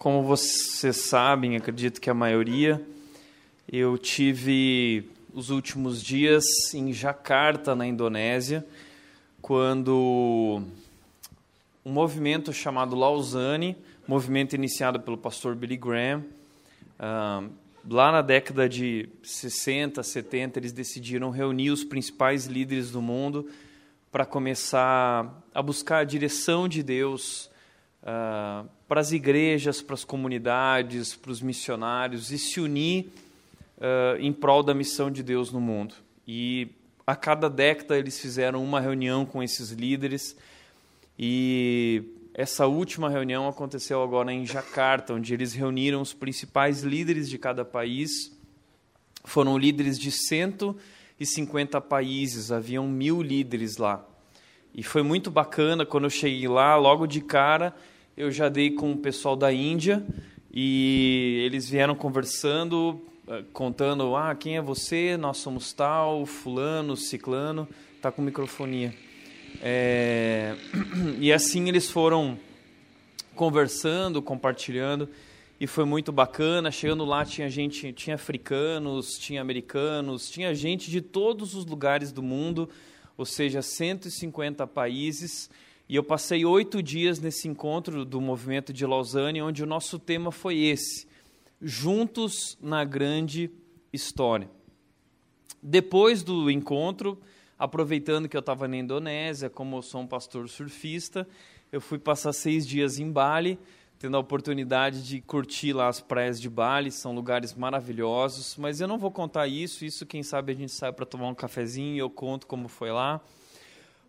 Como vocês sabem, acredito que a maioria, eu tive os últimos dias em Jakarta, na Indonésia, quando um movimento chamado Lausanne, movimento iniciado pelo pastor Billy Graham, uh, lá na década de 60, 70, eles decidiram reunir os principais líderes do mundo para começar a buscar a direção de Deus uh, para as igrejas, para as comunidades, para os missionários e se unir uh, em prol da missão de Deus no mundo. E a cada década eles fizeram uma reunião com esses líderes e essa última reunião aconteceu agora em Jakarta, onde eles reuniram os principais líderes de cada país. Foram líderes de 150 países, haviam mil líderes lá. E foi muito bacana quando eu cheguei lá, logo de cara, eu já dei com o pessoal da Índia e eles vieram conversando, eh, contando: ah, quem é você? Nós somos tal, fulano, ciclano, tá com microfonia. É... E assim eles foram conversando, compartilhando e foi muito bacana. Chegando lá tinha gente, tinha africanos, tinha americanos, tinha gente de todos os lugares do mundo ou seja, 150 países. E eu passei oito dias nesse encontro do movimento de Lausanne, onde o nosso tema foi esse: Juntos na Grande História. Depois do encontro, aproveitando que eu estava na Indonésia, como eu sou um pastor surfista, eu fui passar seis dias em Bali tendo a oportunidade de curtir lá as praias de Bali, são lugares maravilhosos, mas eu não vou contar isso, isso quem sabe a gente sai para tomar um cafezinho e eu conto como foi lá.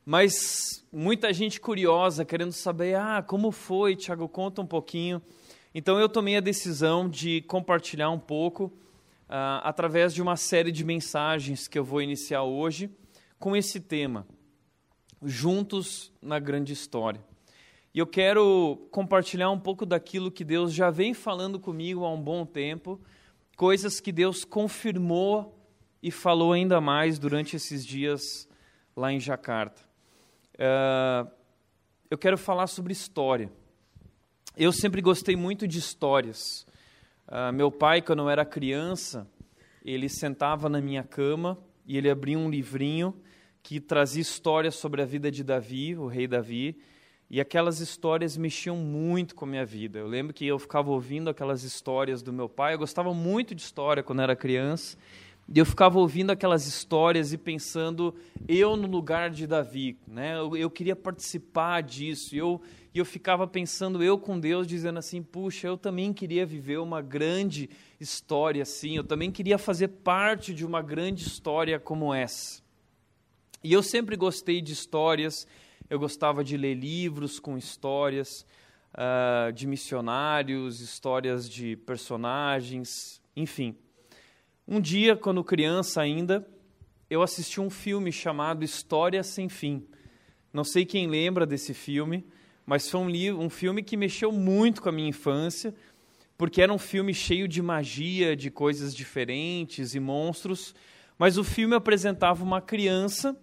Mas muita gente curiosa, querendo saber, ah, como foi, Tiago, conta um pouquinho. Então eu tomei a decisão de compartilhar um pouco uh, através de uma série de mensagens que eu vou iniciar hoje com esse tema, Juntos na Grande História. E eu quero compartilhar um pouco daquilo que Deus já vem falando comigo há um bom tempo, coisas que Deus confirmou e falou ainda mais durante esses dias lá em Jacarta. Uh, eu quero falar sobre história. Eu sempre gostei muito de histórias. Uh, meu pai, quando eu era criança, ele sentava na minha cama e ele abria um livrinho que trazia histórias sobre a vida de Davi, o rei Davi, e aquelas histórias mexiam muito com a minha vida. Eu lembro que eu ficava ouvindo aquelas histórias do meu pai. Eu gostava muito de história quando era criança. E eu ficava ouvindo aquelas histórias e pensando, eu no lugar de Davi. Né? Eu, eu queria participar disso. E eu, eu ficava pensando, eu com Deus, dizendo assim: puxa, eu também queria viver uma grande história assim. Eu também queria fazer parte de uma grande história como essa. E eu sempre gostei de histórias eu gostava de ler livros com histórias uh, de missionários, histórias de personagens, enfim. Um dia, quando criança ainda, eu assisti um filme chamado História Sem Fim. Não sei quem lembra desse filme, mas foi um, um filme que mexeu muito com a minha infância, porque era um filme cheio de magia, de coisas diferentes e monstros. Mas o filme apresentava uma criança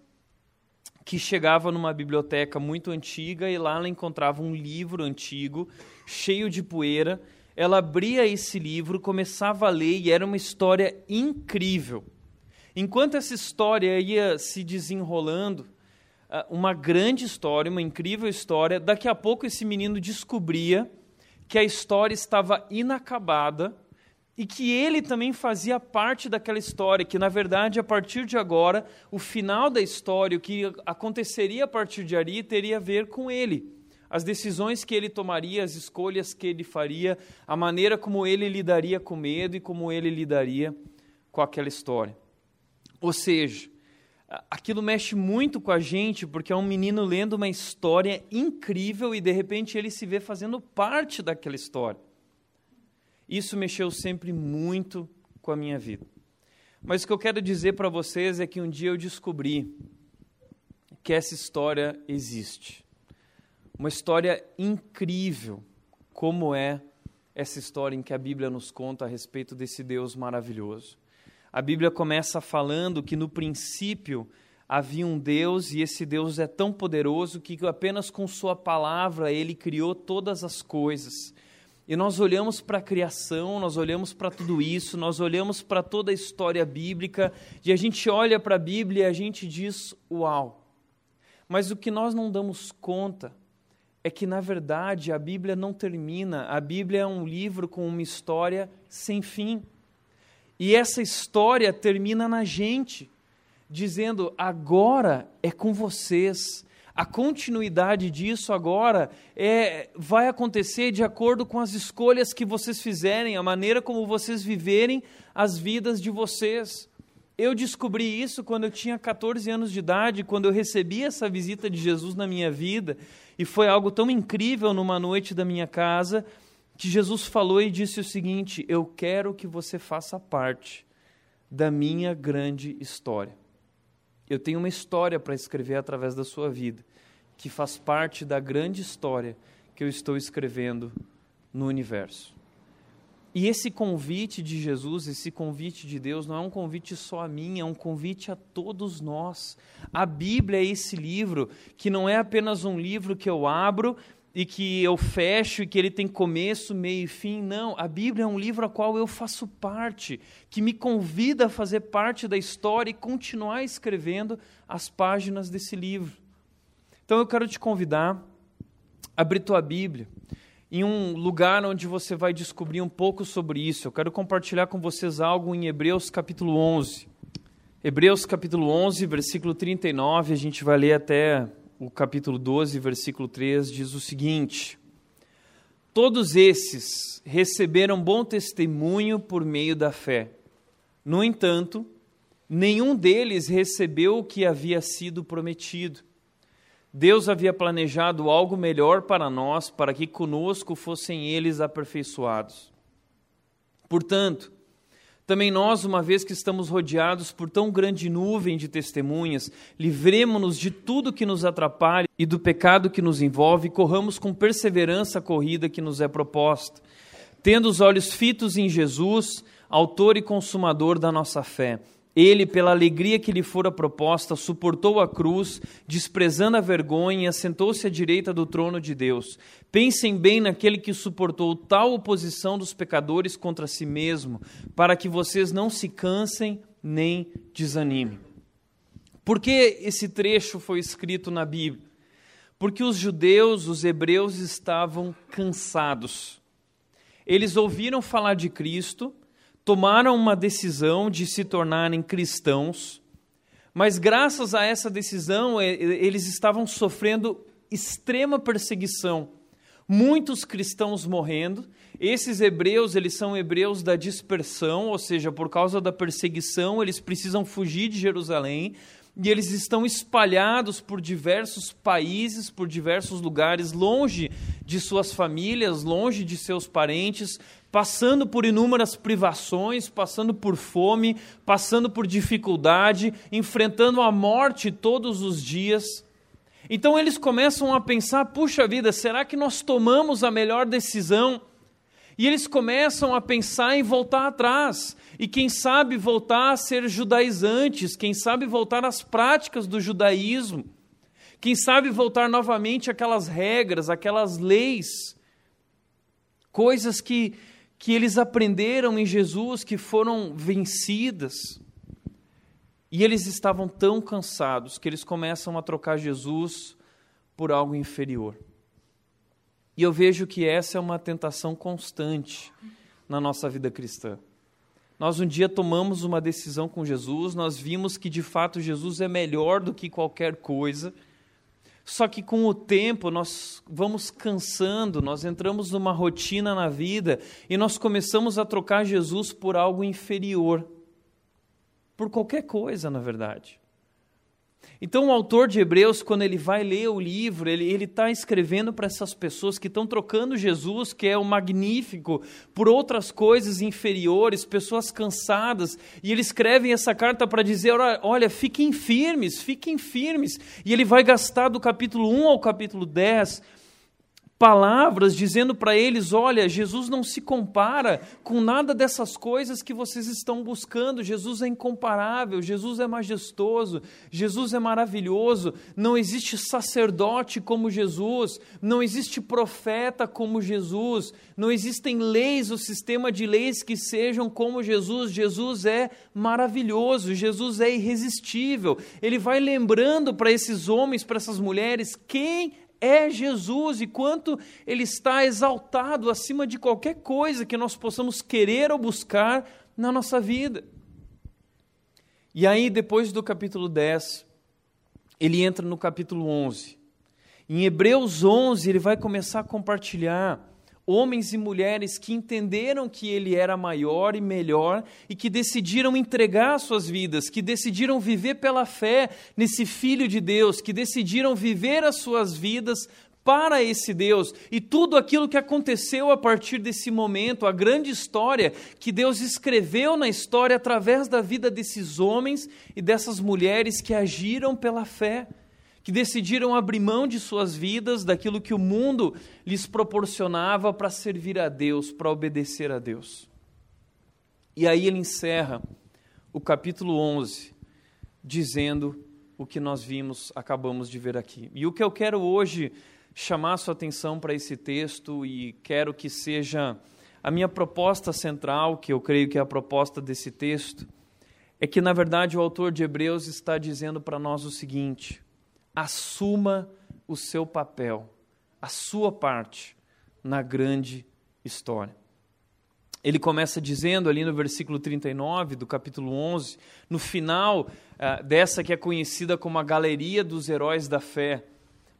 que chegava numa biblioteca muito antiga e lá ela encontrava um livro antigo, cheio de poeira. Ela abria esse livro, começava a ler e era uma história incrível. Enquanto essa história ia se desenrolando, ah, uma grande história, uma incrível história, daqui a pouco esse menino descobria que a história estava inacabada e que ele também fazia parte daquela história, que na verdade, a partir de agora, o final da história, o que aconteceria a partir de ali, teria a ver com ele. As decisões que ele tomaria, as escolhas que ele faria, a maneira como ele lidaria com medo e como ele lidaria com aquela história. Ou seja, aquilo mexe muito com a gente, porque é um menino lendo uma história incrível e de repente ele se vê fazendo parte daquela história. Isso mexeu sempre muito com a minha vida. Mas o que eu quero dizer para vocês é que um dia eu descobri que essa história existe. Uma história incrível, como é essa história em que a Bíblia nos conta a respeito desse Deus maravilhoso. A Bíblia começa falando que no princípio havia um Deus e esse Deus é tão poderoso que apenas com Sua palavra ele criou todas as coisas. E nós olhamos para a criação, nós olhamos para tudo isso, nós olhamos para toda a história bíblica, e a gente olha para a Bíblia e a gente diz: Uau! Mas o que nós não damos conta é que, na verdade, a Bíblia não termina. A Bíblia é um livro com uma história sem fim. E essa história termina na gente, dizendo: agora é com vocês, a continuidade disso agora é, vai acontecer de acordo com as escolhas que vocês fizerem, a maneira como vocês viverem as vidas de vocês. Eu descobri isso quando eu tinha 14 anos de idade, quando eu recebi essa visita de Jesus na minha vida, e foi algo tão incrível numa noite da minha casa, que Jesus falou e disse o seguinte: Eu quero que você faça parte da minha grande história. Eu tenho uma história para escrever através da sua vida, que faz parte da grande história que eu estou escrevendo no universo. E esse convite de Jesus, esse convite de Deus, não é um convite só a mim, é um convite a todos nós. A Bíblia é esse livro que não é apenas um livro que eu abro e que eu fecho e que ele tem começo, meio e fim. Não, a Bíblia é um livro a qual eu faço parte, que me convida a fazer parte da história e continuar escrevendo as páginas desse livro. Então eu quero te convidar a abrir tua Bíblia em um lugar onde você vai descobrir um pouco sobre isso. Eu quero compartilhar com vocês algo em Hebreus capítulo 11. Hebreus capítulo 11, versículo 39, a gente vai ler até o capítulo 12, versículo 3, diz o seguinte: Todos esses receberam bom testemunho por meio da fé. No entanto, nenhum deles recebeu o que havia sido prometido. Deus havia planejado algo melhor para nós, para que conosco fossem eles aperfeiçoados. Portanto, também nós, uma vez que estamos rodeados por tão grande nuvem de testemunhas, livremos-nos de tudo que nos atrapalha e do pecado que nos envolve e corramos com perseverança a corrida que nos é proposta, tendo os olhos fitos em Jesus, autor e consumador da nossa fé ele, pela alegria que lhe fora proposta, suportou a cruz, desprezando a vergonha, e assentou-se à direita do trono de Deus. Pensem bem naquele que suportou tal oposição dos pecadores contra si mesmo, para que vocês não se cansem nem desanimem. Por que esse trecho foi escrito na Bíblia? Porque os judeus, os hebreus, estavam cansados. Eles ouviram falar de Cristo, tomaram uma decisão de se tornarem cristãos, mas graças a essa decisão eles estavam sofrendo extrema perseguição. Muitos cristãos morrendo. Esses hebreus, eles são hebreus da dispersão, ou seja, por causa da perseguição, eles precisam fugir de Jerusalém e eles estão espalhados por diversos países, por diversos lugares, longe de suas famílias, longe de seus parentes, passando por inúmeras privações, passando por fome, passando por dificuldade, enfrentando a morte todos os dias. Então eles começam a pensar: puxa vida, será que nós tomamos a melhor decisão? E eles começam a pensar em voltar atrás. E quem sabe voltar a ser judaizantes, quem sabe voltar às práticas do judaísmo. Quem sabe voltar novamente àquelas regras, aquelas leis. Coisas que, que eles aprenderam em Jesus, que foram vencidas. E eles estavam tão cansados que eles começam a trocar Jesus por algo inferior. E eu vejo que essa é uma tentação constante na nossa vida cristã. Nós um dia tomamos uma decisão com Jesus, nós vimos que de fato Jesus é melhor do que qualquer coisa. Só que com o tempo nós vamos cansando, nós entramos numa rotina na vida e nós começamos a trocar Jesus por algo inferior. Por qualquer coisa, na verdade. Então, o autor de Hebreus, quando ele vai ler o livro, ele está escrevendo para essas pessoas que estão trocando Jesus, que é o magnífico, por outras coisas inferiores, pessoas cansadas, e ele escreve essa carta para dizer: olha, fiquem firmes, fiquem firmes. E ele vai gastar do capítulo 1 ao capítulo 10 palavras dizendo para eles: olha, Jesus não se compara com nada dessas coisas que vocês estão buscando. Jesus é incomparável, Jesus é majestoso, Jesus é maravilhoso. Não existe sacerdote como Jesus, não existe profeta como Jesus, não existem leis, o sistema de leis que sejam como Jesus. Jesus é maravilhoso, Jesus é irresistível. Ele vai lembrando para esses homens, para essas mulheres, quem é Jesus e quanto ele está exaltado acima de qualquer coisa que nós possamos querer ou buscar na nossa vida. E aí, depois do capítulo 10, ele entra no capítulo 11. Em Hebreus 11, ele vai começar a compartilhar homens e mulheres que entenderam que ele era maior e melhor e que decidiram entregar suas vidas, que decidiram viver pela fé nesse Filho de Deus, que decidiram viver as suas vidas para esse Deus. E tudo aquilo que aconteceu a partir desse momento, a grande história que Deus escreveu na história através da vida desses homens e dessas mulheres que agiram pela fé que decidiram abrir mão de suas vidas, daquilo que o mundo lhes proporcionava para servir a Deus, para obedecer a Deus. E aí ele encerra o capítulo 11, dizendo o que nós vimos, acabamos de ver aqui. E o que eu quero hoje chamar sua atenção para esse texto e quero que seja a minha proposta central, que eu creio que é a proposta desse texto, é que na verdade o autor de Hebreus está dizendo para nós o seguinte: assuma o seu papel, a sua parte na grande história. Ele começa dizendo ali no versículo 39 do capítulo 11, no final uh, dessa que é conhecida como a galeria dos heróis da fé.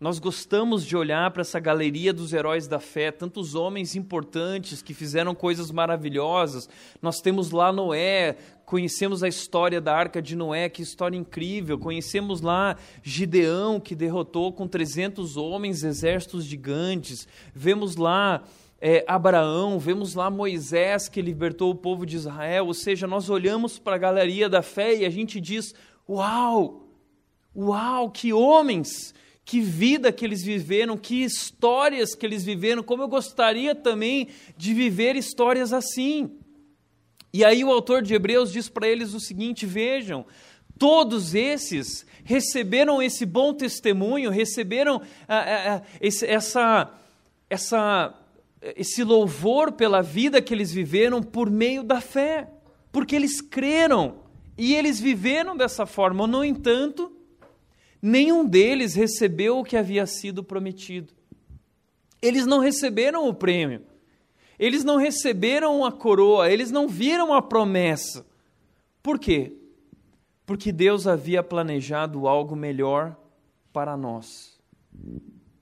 Nós gostamos de olhar para essa galeria dos heróis da fé, tantos homens importantes que fizeram coisas maravilhosas. Nós temos lá Noé, conhecemos a história da arca de Noé, que história incrível. Conhecemos lá Gideão, que derrotou com 300 homens exércitos gigantes. Vemos lá é, Abraão, vemos lá Moisés, que libertou o povo de Israel. Ou seja, nós olhamos para a galeria da fé e a gente diz: Uau! Uau, que homens! Que vida que eles viveram, que histórias que eles viveram, como eu gostaria também de viver histórias assim. E aí o autor de Hebreus diz para eles o seguinte: vejam, todos esses receberam esse bom testemunho, receberam ah, ah, ah, esse, essa, essa, esse louvor pela vida que eles viveram por meio da fé, porque eles creram e eles viveram dessa forma. No entanto, nenhum deles recebeu o que havia sido prometido. Eles não receberam o prêmio. Eles não receberam a coroa, eles não viram a promessa. Por quê? Porque Deus havia planejado algo melhor para nós,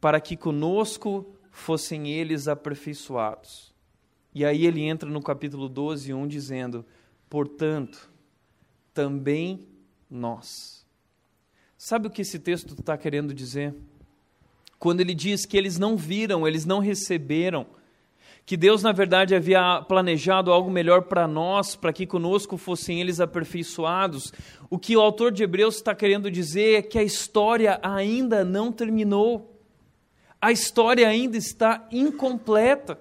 para que conosco fossem eles aperfeiçoados. E aí ele entra no capítulo 12, 1, dizendo: Portanto, também nós. Sabe o que esse texto está querendo dizer? Quando ele diz que eles não viram, eles não receberam, que Deus, na verdade, havia planejado algo melhor para nós, para que conosco fossem eles aperfeiçoados. O que o autor de Hebreus está querendo dizer é que a história ainda não terminou. A história ainda está incompleta.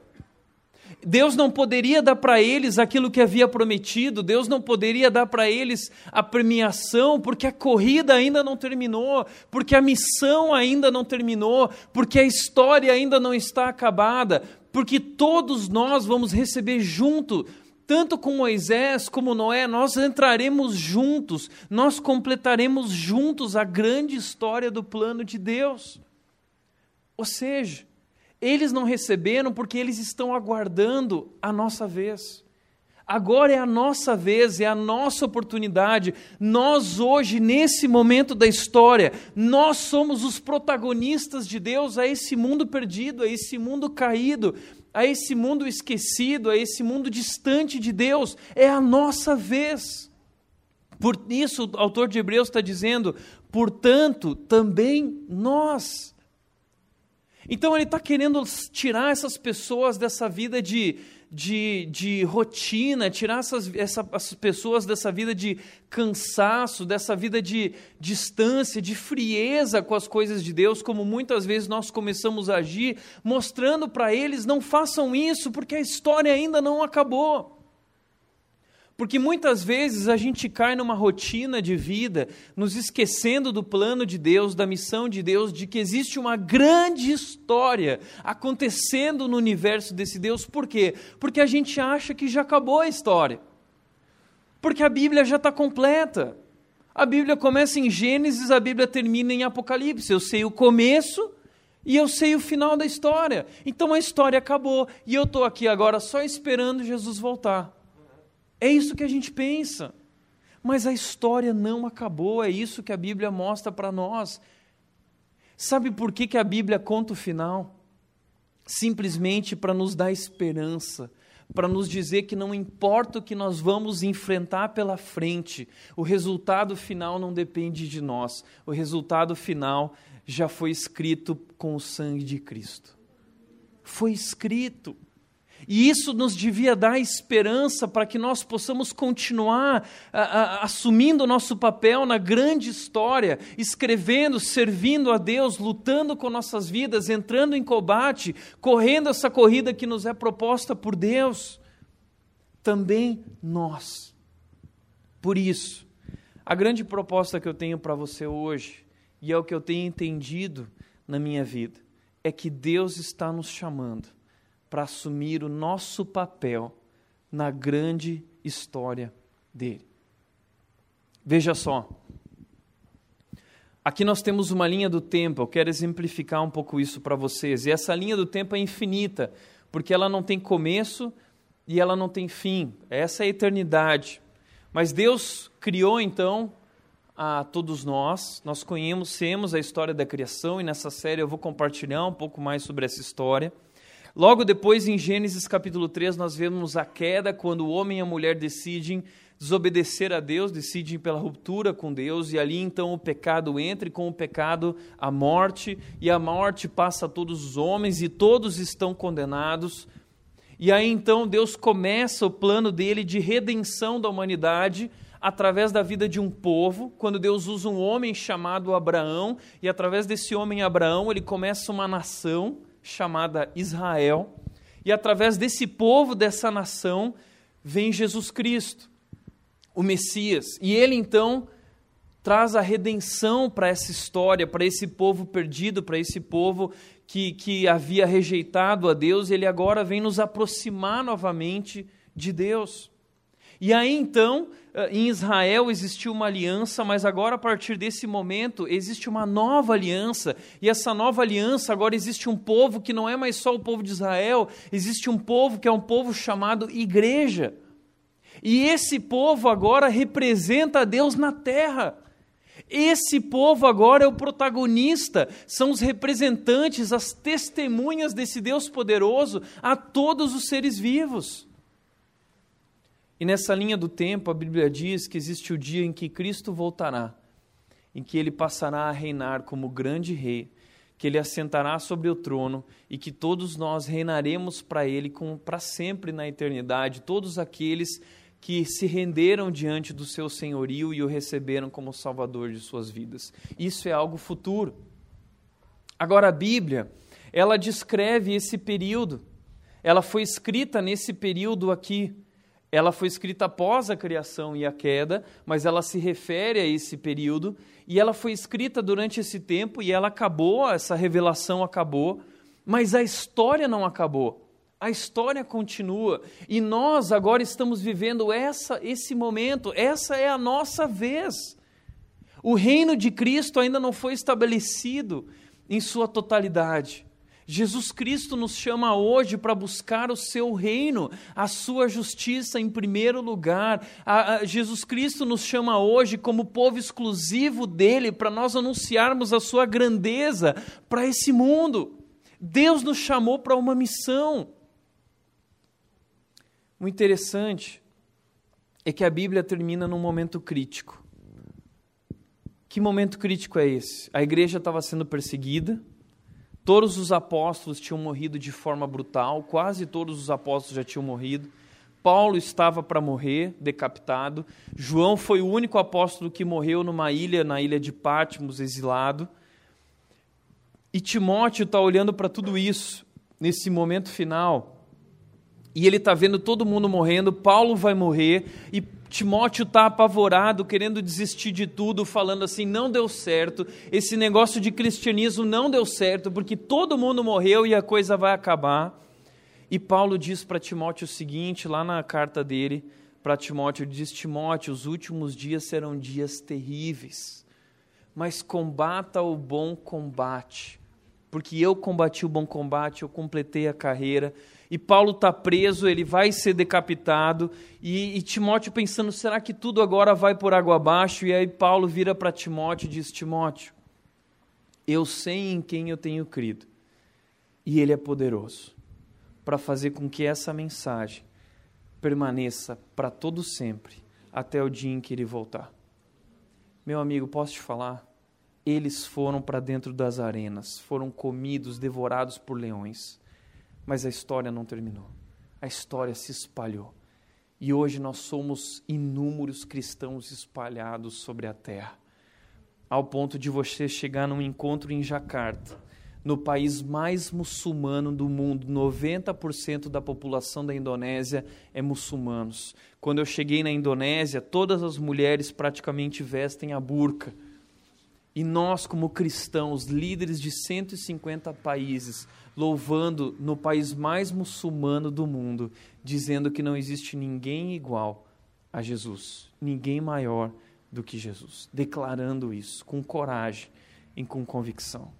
Deus não poderia dar para eles aquilo que havia prometido, Deus não poderia dar para eles a premiação, porque a corrida ainda não terminou, porque a missão ainda não terminou, porque a história ainda não está acabada porque todos nós vamos receber junto, tanto com Moisés como Noé, nós entraremos juntos, nós completaremos juntos a grande história do plano de Deus. Ou seja, eles não receberam porque eles estão aguardando a nossa vez. Agora é a nossa vez, é a nossa oportunidade. Nós, hoje, nesse momento da história, nós somos os protagonistas de Deus a esse mundo perdido, a esse mundo caído, a esse mundo esquecido, a esse mundo distante de Deus. É a nossa vez. Por isso, o autor de Hebreus está dizendo: portanto, também nós. Então ele está querendo tirar essas pessoas dessa vida de, de, de rotina, tirar essas, essa, essas pessoas dessa vida de cansaço, dessa vida de distância, de frieza com as coisas de Deus, como muitas vezes nós começamos a agir, mostrando para eles: não façam isso, porque a história ainda não acabou. Porque muitas vezes a gente cai numa rotina de vida, nos esquecendo do plano de Deus, da missão de Deus, de que existe uma grande história acontecendo no universo desse Deus. Por quê? Porque a gente acha que já acabou a história. Porque a Bíblia já está completa. A Bíblia começa em Gênesis, a Bíblia termina em Apocalipse. Eu sei o começo e eu sei o final da história. Então a história acabou e eu estou aqui agora só esperando Jesus voltar. É isso que a gente pensa. Mas a história não acabou, é isso que a Bíblia mostra para nós. Sabe por que, que a Bíblia conta o final? Simplesmente para nos dar esperança, para nos dizer que não importa o que nós vamos enfrentar pela frente, o resultado final não depende de nós, o resultado final já foi escrito com o sangue de Cristo. Foi escrito. E isso nos devia dar esperança para que nós possamos continuar a, a, assumindo o nosso papel na grande história, escrevendo, servindo a Deus, lutando com nossas vidas, entrando em combate, correndo essa corrida que nos é proposta por Deus. Também nós. Por isso, a grande proposta que eu tenho para você hoje, e é o que eu tenho entendido na minha vida, é que Deus está nos chamando para assumir o nosso papel na grande história dele. Veja só. Aqui nós temos uma linha do tempo, eu quero exemplificar um pouco isso para vocês. E essa linha do tempo é infinita, porque ela não tem começo e ela não tem fim. Essa é a eternidade. Mas Deus criou então a todos nós. Nós conhecemos a história da criação e nessa série eu vou compartilhar um pouco mais sobre essa história. Logo depois, em Gênesis capítulo 3, nós vemos a queda, quando o homem e a mulher decidem desobedecer a Deus, decidem pela ruptura com Deus, e ali então o pecado entra, e com o pecado a morte, e a morte passa a todos os homens, e todos estão condenados. E aí então Deus começa o plano dele de redenção da humanidade através da vida de um povo, quando Deus usa um homem chamado Abraão, e através desse homem Abraão ele começa uma nação chamada Israel, e através desse povo, dessa nação, vem Jesus Cristo, o Messias. E ele então traz a redenção para essa história, para esse povo perdido, para esse povo que, que havia rejeitado a Deus, ele agora vem nos aproximar novamente de Deus. E aí então, eh, em Israel existiu uma aliança, mas agora a partir desse momento existe uma nova aliança, e essa nova aliança agora existe um povo que não é mais só o povo de Israel, existe um povo que é um povo chamado igreja. E esse povo agora representa a Deus na terra. Esse povo agora é o protagonista, são os representantes, as testemunhas desse Deus poderoso a todos os seres vivos. E nessa linha do tempo, a Bíblia diz que existe o dia em que Cristo voltará, em que ele passará a reinar como grande rei, que ele assentará sobre o trono e que todos nós reinaremos para ele para sempre na eternidade, todos aqueles que se renderam diante do seu senhorio e o receberam como salvador de suas vidas. Isso é algo futuro. Agora a Bíblia, ela descreve esse período. Ela foi escrita nesse período aqui ela foi escrita após a criação e a queda, mas ela se refere a esse período e ela foi escrita durante esse tempo e ela acabou, essa revelação acabou, mas a história não acabou. A história continua e nós agora estamos vivendo essa esse momento, essa é a nossa vez. O reino de Cristo ainda não foi estabelecido em sua totalidade. Jesus Cristo nos chama hoje para buscar o seu reino, a sua justiça em primeiro lugar. A, a, Jesus Cristo nos chama hoje como povo exclusivo dele para nós anunciarmos a sua grandeza para esse mundo. Deus nos chamou para uma missão. O interessante é que a Bíblia termina num momento crítico. Que momento crítico é esse? A igreja estava sendo perseguida Todos os apóstolos tinham morrido de forma brutal, quase todos os apóstolos já tinham morrido. Paulo estava para morrer, decapitado. João foi o único apóstolo que morreu numa ilha, na ilha de Patmos, exilado. E Timóteo está olhando para tudo isso, nesse momento final. E ele está vendo todo mundo morrendo, Paulo vai morrer, e Timóteo está apavorado, querendo desistir de tudo, falando assim: não deu certo, esse negócio de cristianismo não deu certo, porque todo mundo morreu e a coisa vai acabar. E Paulo diz para Timóteo o seguinte, lá na carta dele para Timóteo, diz: Timóteo, os últimos dias serão dias terríveis, mas combata o bom combate, porque eu combati o bom combate, eu completei a carreira. E Paulo está preso, ele vai ser decapitado, e, e Timóteo pensando: será que tudo agora vai por água abaixo? E aí Paulo vira para Timóteo e diz: Timóteo, eu sei em quem eu tenho crido, e ele é poderoso para fazer com que essa mensagem permaneça para todo sempre, até o dia em que ele voltar. Meu amigo, posso te falar? Eles foram para dentro das arenas, foram comidos, devorados por leões. Mas a história não terminou. A história se espalhou. E hoje nós somos inúmeros cristãos espalhados sobre a terra, ao ponto de você chegar num encontro em Jacarta no país mais muçulmano do mundo. 90% da população da Indonésia é muçulmanos. Quando eu cheguei na Indonésia, todas as mulheres praticamente vestem a burca. E nós, como cristãos, líderes de 150 países, louvando no país mais muçulmano do mundo, dizendo que não existe ninguém igual a Jesus, ninguém maior do que Jesus, declarando isso com coragem e com convicção.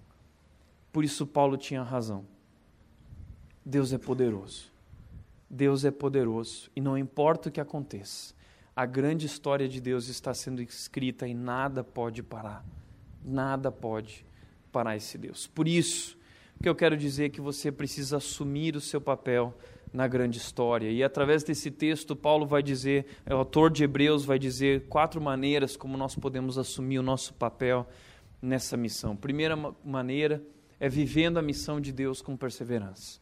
Por isso, Paulo tinha razão. Deus é poderoso. Deus é poderoso. E não importa o que aconteça, a grande história de Deus está sendo escrita e nada pode parar. Nada pode parar esse Deus. Por isso, o que eu quero dizer é que você precisa assumir o seu papel na grande história. E através desse texto, Paulo vai dizer, o autor de Hebreus vai dizer quatro maneiras como nós podemos assumir o nosso papel nessa missão. Primeira maneira é vivendo a missão de Deus com perseverança.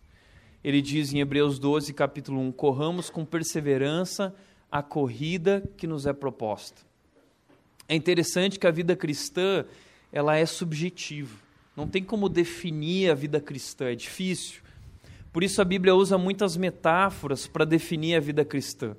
Ele diz em Hebreus 12, capítulo 1: corramos com perseverança a corrida que nos é proposta. É interessante que a vida cristã ela é subjetiva. Não tem como definir a vida cristã, é difícil. Por isso a Bíblia usa muitas metáforas para definir a vida cristã.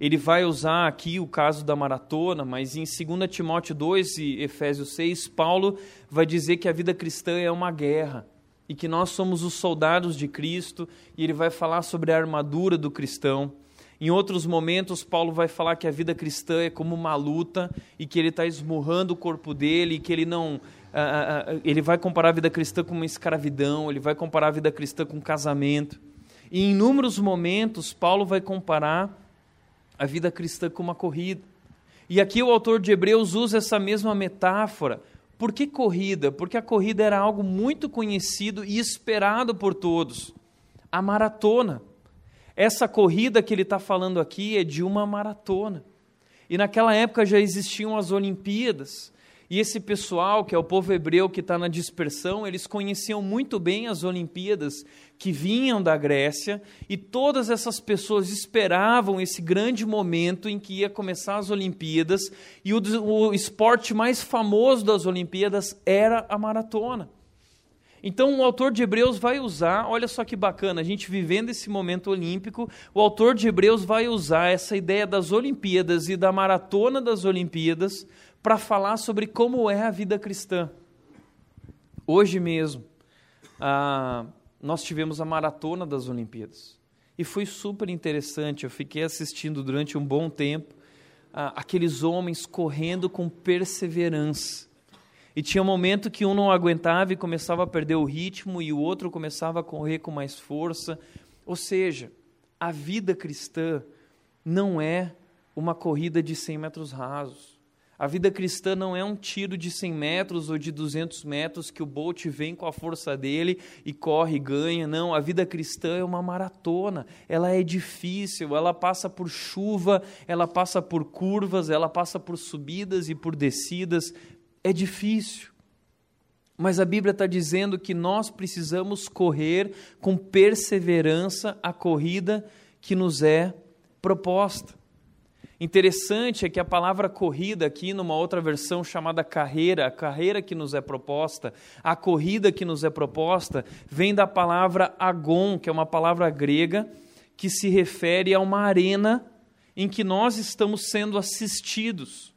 Ele vai usar aqui o caso da maratona, mas em 2 Timóteo 2 e Efésios 6, Paulo vai dizer que a vida cristã é uma guerra e que nós somos os soldados de Cristo, e ele vai falar sobre a armadura do cristão. Em outros momentos, Paulo vai falar que a vida cristã é como uma luta e que ele está esmurrando o corpo dele, e que ele não. Ele vai comparar a vida cristã com uma escravidão, ele vai comparar a vida cristã com um casamento. E em inúmeros momentos, Paulo vai comparar a vida cristã como uma corrida. E aqui o autor de Hebreus usa essa mesma metáfora. Por que corrida? Porque a corrida era algo muito conhecido e esperado por todos. A maratona. Essa corrida que ele está falando aqui é de uma maratona. E naquela época já existiam as Olimpíadas. E esse pessoal, que é o povo hebreu que está na dispersão, eles conheciam muito bem as Olimpíadas que vinham da Grécia, e todas essas pessoas esperavam esse grande momento em que ia começar as Olimpíadas, e o, o esporte mais famoso das Olimpíadas era a maratona. Então, o autor de Hebreus vai usar, olha só que bacana, a gente vivendo esse momento olímpico, o autor de Hebreus vai usar essa ideia das Olimpíadas e da maratona das Olimpíadas para falar sobre como é a vida cristã. Hoje mesmo, ah, nós tivemos a maratona das Olimpíadas. E foi super interessante. Eu fiquei assistindo durante um bom tempo ah, aqueles homens correndo com perseverança. E tinha um momento que um não aguentava e começava a perder o ritmo, e o outro começava a correr com mais força. Ou seja, a vida cristã não é uma corrida de 100 metros rasos. A vida cristã não é um tiro de 100 metros ou de 200 metros que o Bolt vem com a força dele e corre e ganha. Não, a vida cristã é uma maratona. Ela é difícil, ela passa por chuva, ela passa por curvas, ela passa por subidas e por descidas. É difícil. Mas a Bíblia está dizendo que nós precisamos correr com perseverança a corrida que nos é proposta. Interessante é que a palavra corrida aqui, numa outra versão chamada carreira, a carreira que nos é proposta, a corrida que nos é proposta, vem da palavra agon, que é uma palavra grega que se refere a uma arena em que nós estamos sendo assistidos.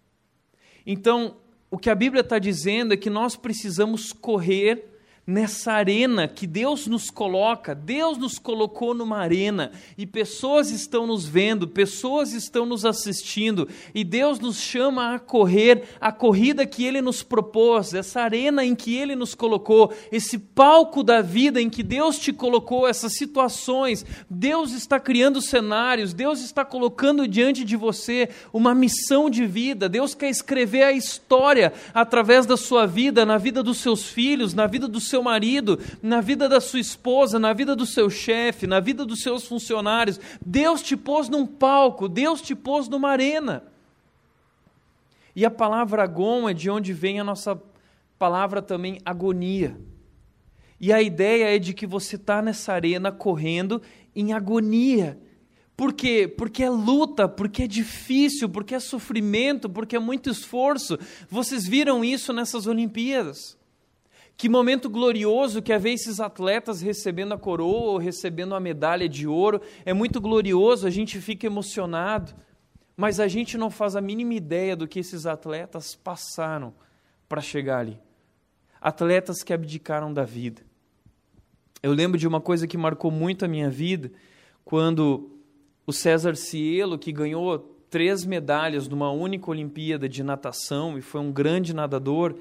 Então, o que a Bíblia está dizendo é que nós precisamos correr nessa arena que Deus nos coloca. Deus nos colocou numa arena e pessoas estão nos vendo, pessoas estão nos assistindo e Deus nos chama a correr a corrida que Ele nos propôs, essa arena em que Ele nos colocou, esse palco da vida em que Deus te colocou, essas situações. Deus está criando cenários, Deus está colocando diante de você uma missão de vida. Deus quer escrever a história através da sua vida, na vida dos seus filhos, na vida do seu seu marido, na vida da sua esposa, na vida do seu chefe, na vida dos seus funcionários. Deus te pôs num palco, Deus te pôs numa arena. E a palavra agon é de onde vem a nossa palavra também agonia. E a ideia é de que você está nessa arena correndo em agonia. Por quê? Porque é luta, porque é difícil, porque é sofrimento, porque é muito esforço. Vocês viram isso nessas Olimpíadas. Que momento glorioso que é ver esses atletas recebendo a coroa ou recebendo a medalha de ouro. É muito glorioso, a gente fica emocionado, mas a gente não faz a mínima ideia do que esses atletas passaram para chegar ali. Atletas que abdicaram da vida. Eu lembro de uma coisa que marcou muito a minha vida, quando o César Cielo, que ganhou três medalhas numa única Olimpíada de natação e foi um grande nadador,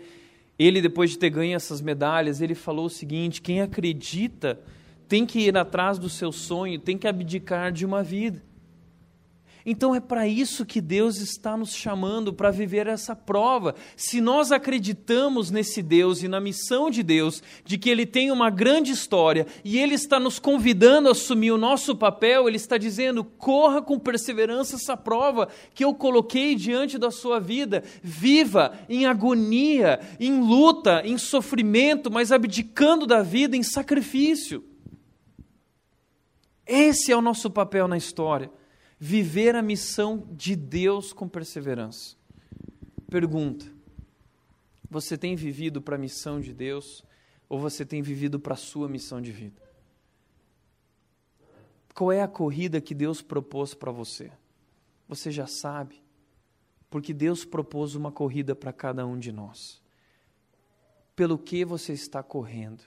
ele, depois de ter ganho essas medalhas, ele falou o seguinte: quem acredita tem que ir atrás do seu sonho, tem que abdicar de uma vida. Então é para isso que Deus está nos chamando, para viver essa prova. Se nós acreditamos nesse Deus e na missão de Deus, de que Ele tem uma grande história e Ele está nos convidando a assumir o nosso papel, Ele está dizendo: corra com perseverança essa prova que eu coloquei diante da sua vida. Viva em agonia, em luta, em sofrimento, mas abdicando da vida em sacrifício. Esse é o nosso papel na história viver a missão de Deus com perseverança. Pergunta: você tem vivido para a missão de Deus ou você tem vivido para a sua missão de vida? Qual é a corrida que Deus propôs para você? Você já sabe, porque Deus propôs uma corrida para cada um de nós. Pelo que você está correndo?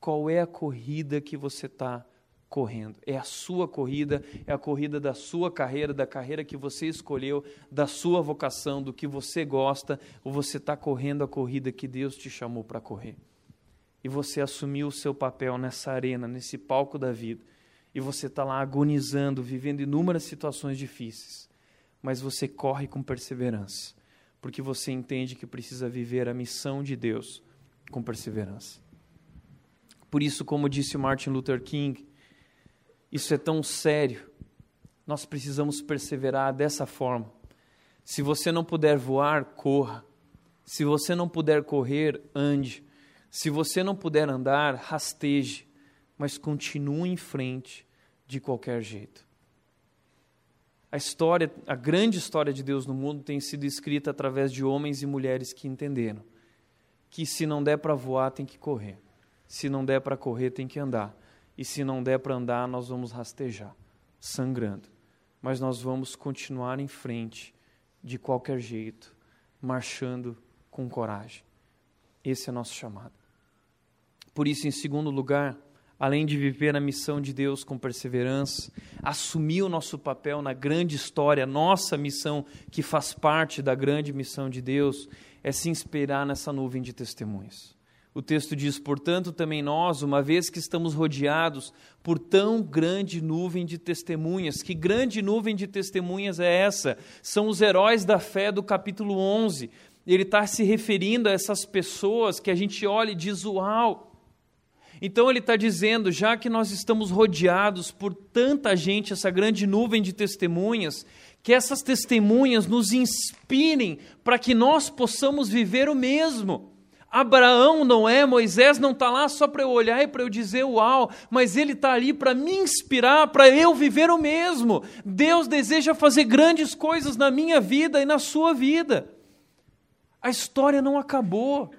Qual é a corrida que você está correndo? Correndo. É a sua corrida, é a corrida da sua carreira, da carreira que você escolheu, da sua vocação, do que você gosta, ou você está correndo a corrida que Deus te chamou para correr. E você assumiu o seu papel nessa arena, nesse palco da vida. E você está lá agonizando, vivendo inúmeras situações difíceis. Mas você corre com perseverança, porque você entende que precisa viver a missão de Deus com perseverança. Por isso, como disse Martin Luther King, isso é tão sério. Nós precisamos perseverar dessa forma. Se você não puder voar, corra. Se você não puder correr, ande. Se você não puder andar, rasteje, mas continue em frente de qualquer jeito. A história, a grande história de Deus no mundo tem sido escrita através de homens e mulheres que entenderam que se não der para voar, tem que correr. Se não der para correr, tem que andar e se não der para andar, nós vamos rastejar, sangrando. Mas nós vamos continuar em frente, de qualquer jeito, marchando com coragem. Esse é nosso chamado. Por isso, em segundo lugar, além de viver a missão de Deus com perseverança, assumir o nosso papel na grande história, nossa missão que faz parte da grande missão de Deus, é se inspirar nessa nuvem de testemunhas. O texto diz: Portanto, também nós, uma vez que estamos rodeados por tão grande nuvem de testemunhas, que grande nuvem de testemunhas é essa? São os heróis da fé do capítulo 11. Ele está se referindo a essas pessoas que a gente olha e diz: Uau! Então ele está dizendo, já que nós estamos rodeados por tanta gente, essa grande nuvem de testemunhas, que essas testemunhas nos inspirem para que nós possamos viver o mesmo Abraão não é, Moisés não está lá só para eu olhar e para eu dizer uau, mas ele está ali para me inspirar, para eu viver o mesmo. Deus deseja fazer grandes coisas na minha vida e na sua vida. A história não acabou.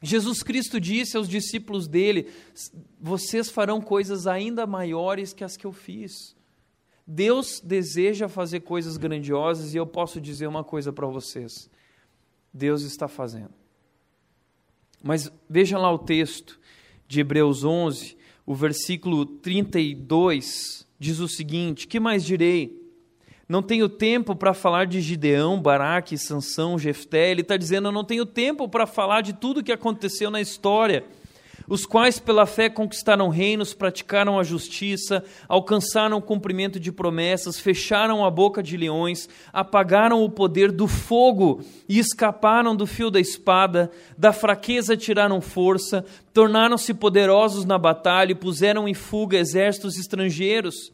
Jesus Cristo disse aos discípulos dele: Vocês farão coisas ainda maiores que as que eu fiz. Deus deseja fazer coisas grandiosas e eu posso dizer uma coisa para vocês: Deus está fazendo. Mas veja lá o texto de Hebreus 11, o versículo 32 diz o seguinte: Que mais direi? Não tenho tempo para falar de Gideão, Baraque, Sansão, Jefté. Ele está dizendo: Eu não tenho tempo para falar de tudo que aconteceu na história. Os quais, pela fé, conquistaram reinos, praticaram a justiça, alcançaram o cumprimento de promessas, fecharam a boca de leões, apagaram o poder do fogo e escaparam do fio da espada, da fraqueza tiraram força, tornaram-se poderosos na batalha e puseram em fuga exércitos estrangeiros.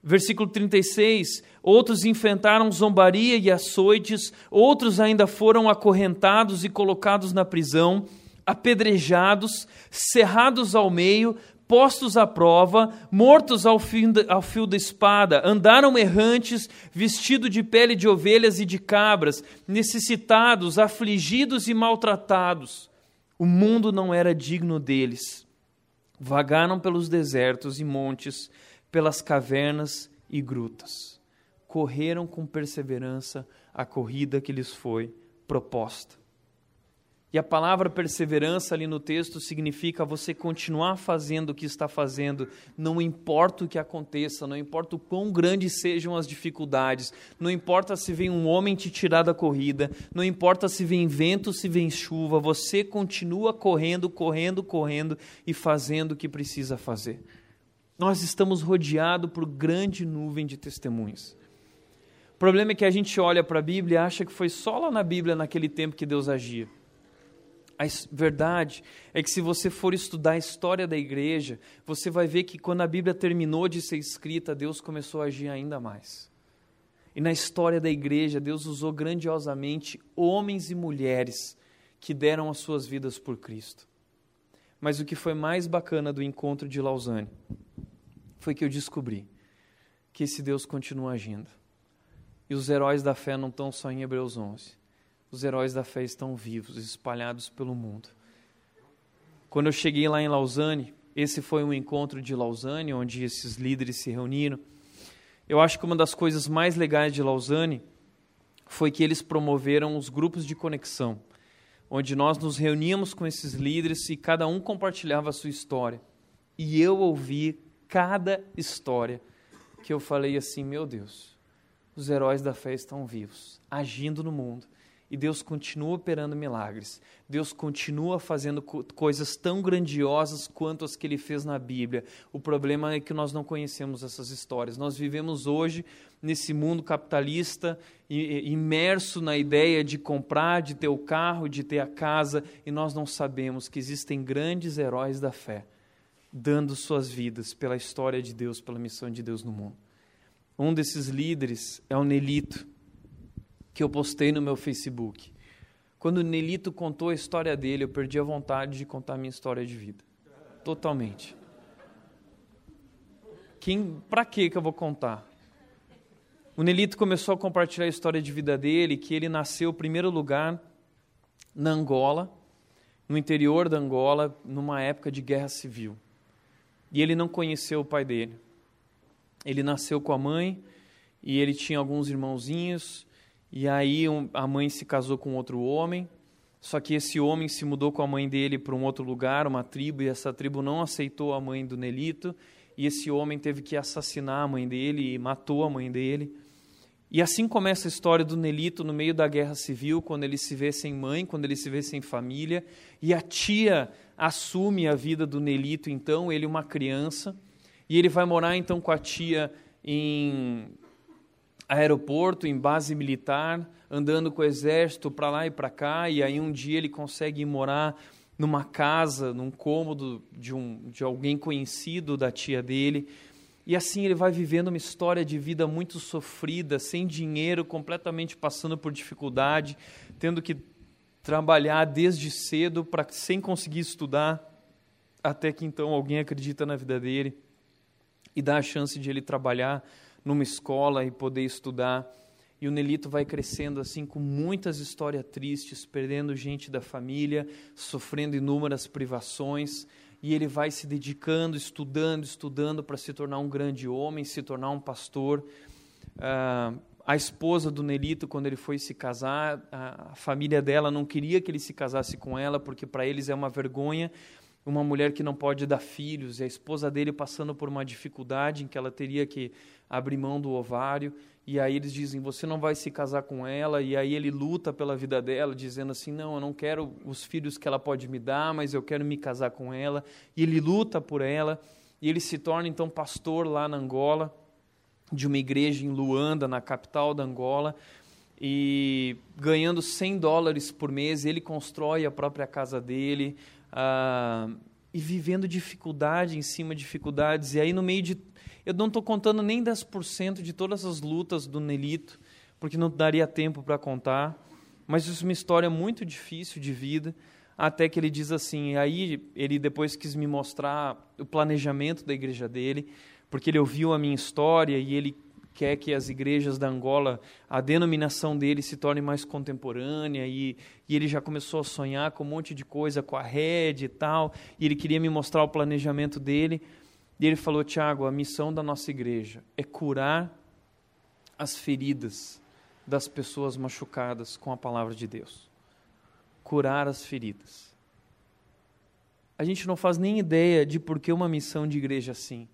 Versículo 36: Outros enfrentaram zombaria e açoites, outros ainda foram acorrentados e colocados na prisão, apedrejados, cerrados ao meio, postos à prova, mortos ao, fim ao fio da espada, andaram errantes, vestidos de pele de ovelhas e de cabras, necessitados, afligidos e maltratados. O mundo não era digno deles. Vagaram pelos desertos e montes, pelas cavernas e grutas. Correram com perseverança a corrida que lhes foi proposta. E a palavra perseverança ali no texto significa você continuar fazendo o que está fazendo, não importa o que aconteça, não importa o quão grandes sejam as dificuldades, não importa se vem um homem te tirar da corrida, não importa se vem vento, se vem chuva, você continua correndo, correndo, correndo e fazendo o que precisa fazer nós estamos rodeados por grande nuvem de testemunhas. O problema é que a gente olha para a Bíblia e acha que foi só lá na Bíblia, naquele tempo, que Deus agia. A verdade é que se você for estudar a história da igreja, você vai ver que quando a Bíblia terminou de ser escrita, Deus começou a agir ainda mais. E na história da igreja, Deus usou grandiosamente homens e mulheres que deram as suas vidas por Cristo. Mas o que foi mais bacana do encontro de Lausanne foi que eu descobri que esse Deus continua agindo. E os heróis da fé não estão só em Hebreus 11. Os heróis da fé estão vivos, espalhados pelo mundo. Quando eu cheguei lá em Lausanne, esse foi um encontro de Lausanne, onde esses líderes se reuniram. Eu acho que uma das coisas mais legais de Lausanne foi que eles promoveram os grupos de conexão, onde nós nos reuníamos com esses líderes e cada um compartilhava a sua história. E eu ouvi cada história que eu falei assim: meu Deus, os heróis da fé estão vivos, agindo no mundo. E Deus continua operando milagres. Deus continua fazendo co coisas tão grandiosas quanto as que ele fez na Bíblia. O problema é que nós não conhecemos essas histórias. Nós vivemos hoje nesse mundo capitalista, imerso na ideia de comprar, de ter o carro, de ter a casa, e nós não sabemos que existem grandes heróis da fé dando suas vidas pela história de Deus, pela missão de Deus no mundo. Um desses líderes é o Nelito, que eu postei no meu Facebook. Quando o Nelito contou a história dele, eu perdi a vontade de contar minha história de vida. Totalmente. Quem, para que que eu vou contar? O Nelito começou a compartilhar a história de vida dele, que ele nasceu, em primeiro lugar, na Angola, no interior da Angola, numa época de guerra civil. E ele não conheceu o pai dele. Ele nasceu com a mãe e ele tinha alguns irmãozinhos. E aí a mãe se casou com outro homem. Só que esse homem se mudou com a mãe dele para um outro lugar, uma tribo, e essa tribo não aceitou a mãe do Nelito. E esse homem teve que assassinar a mãe dele e matou a mãe dele. E assim começa a história do Nelito no meio da guerra civil, quando ele se vê sem mãe, quando ele se vê sem família, e a tia assume a vida do Nelito, então, ele uma criança, e ele vai morar então com a tia em aeroporto, em base militar, andando com o exército para lá e para cá, e aí um dia ele consegue morar numa casa, num cômodo de, um, de alguém conhecido da tia dele, e assim ele vai vivendo uma história de vida muito sofrida, sem dinheiro, completamente passando por dificuldade, tendo que trabalhar desde cedo para sem conseguir estudar, até que então alguém acredita na vida dele e dá a chance de ele trabalhar numa escola e poder estudar. E o Nelito vai crescendo assim com muitas histórias tristes, perdendo gente da família, sofrendo inúmeras privações, e ele vai se dedicando, estudando, estudando para se tornar um grande homem, se tornar um pastor. Ah, a esposa do Nelito, quando ele foi se casar, a família dela não queria que ele se casasse com ela, porque para eles é uma vergonha uma mulher que não pode dar filhos, e a esposa dele passando por uma dificuldade em que ela teria que abrir mão do ovário, e aí eles dizem: Você não vai se casar com ela, e aí ele luta pela vida dela, dizendo assim: Não, eu não quero os filhos que ela pode me dar, mas eu quero me casar com ela, e ele luta por ela, e ele se torna então pastor lá na Angola, de uma igreja em Luanda, na capital da Angola, e ganhando 100 dólares por mês, ele constrói a própria casa dele, ah, e vivendo dificuldade em cima de dificuldades. E aí, no meio de. Eu não estou contando nem 10% de todas as lutas do Nelito, porque não daria tempo para contar. Mas isso é uma história muito difícil de vida. Até que ele diz assim. Aí, ele depois quis me mostrar o planejamento da igreja dele, porque ele ouviu a minha história e ele quer que as igrejas da Angola, a denominação dele se torne mais contemporânea, e, e ele já começou a sonhar com um monte de coisa, com a rede e tal, e ele queria me mostrar o planejamento dele. E ele falou: Tiago, a missão da nossa igreja é curar as feridas das pessoas machucadas com a palavra de Deus. Curar as feridas. A gente não faz nem ideia de por que uma missão de igreja assim,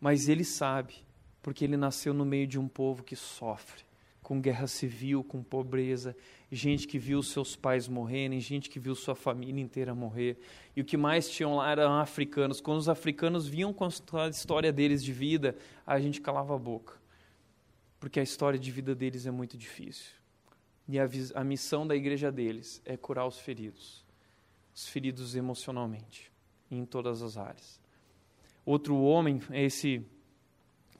mas ele sabe porque ele nasceu no meio de um povo que sofre, com guerra civil, com pobreza, gente que viu seus pais morrerem, gente que viu sua família inteira morrer. E o que mais tinham lá eram africanos. Quando os africanos vinham contar a história deles de vida, a gente calava a boca, porque a história de vida deles é muito difícil. E a, a missão da igreja deles é curar os feridos, os feridos emocionalmente, em todas as áreas. Outro homem é esse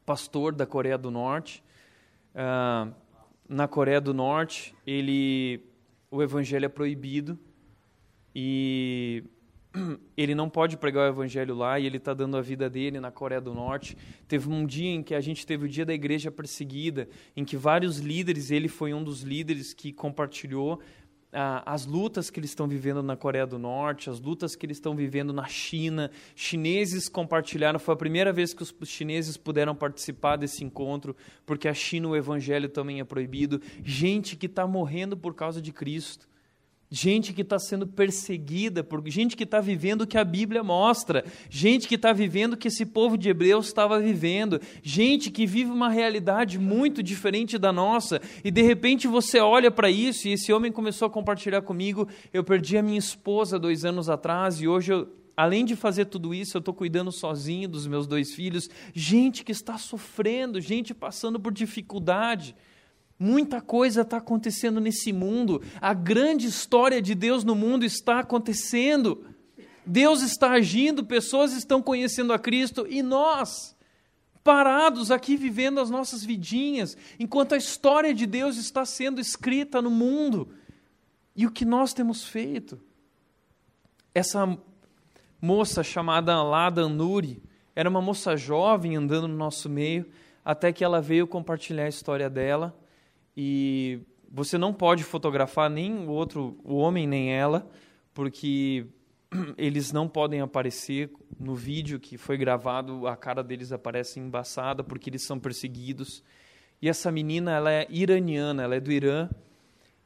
pastor da Coreia do Norte. Uh, na Coreia do Norte, ele, o evangelho é proibido e ele não pode pregar o evangelho lá e ele está dando a vida dele na Coreia do Norte. Teve um dia em que a gente teve o dia da igreja perseguida, em que vários líderes, ele foi um dos líderes que compartilhou as lutas que eles estão vivendo na Coreia do Norte, as lutas que eles estão vivendo na China. Chineses compartilharam, foi a primeira vez que os chineses puderam participar desse encontro, porque a China o evangelho também é proibido. Gente que está morrendo por causa de Cristo gente que está sendo perseguida, por gente que está vivendo o que a Bíblia mostra, gente que está vivendo o que esse povo de Hebreus estava vivendo, gente que vive uma realidade muito diferente da nossa, e de repente você olha para isso, e esse homem começou a compartilhar comigo, eu perdi a minha esposa dois anos atrás, e hoje eu além de fazer tudo isso, eu estou cuidando sozinho dos meus dois filhos. Gente que está sofrendo, gente passando por dificuldade. Muita coisa está acontecendo nesse mundo. A grande história de Deus no mundo está acontecendo. Deus está agindo, pessoas estão conhecendo a Cristo e nós, parados aqui vivendo as nossas vidinhas, enquanto a história de Deus está sendo escrita no mundo. E o que nós temos feito? Essa moça chamada Lada Nuri era uma moça jovem andando no nosso meio, até que ela veio compartilhar a história dela e você não pode fotografar nem o outro, o homem nem ela, porque eles não podem aparecer no vídeo que foi gravado, a cara deles aparece embaçada porque eles são perseguidos. E essa menina, ela é iraniana, ela é do Irã,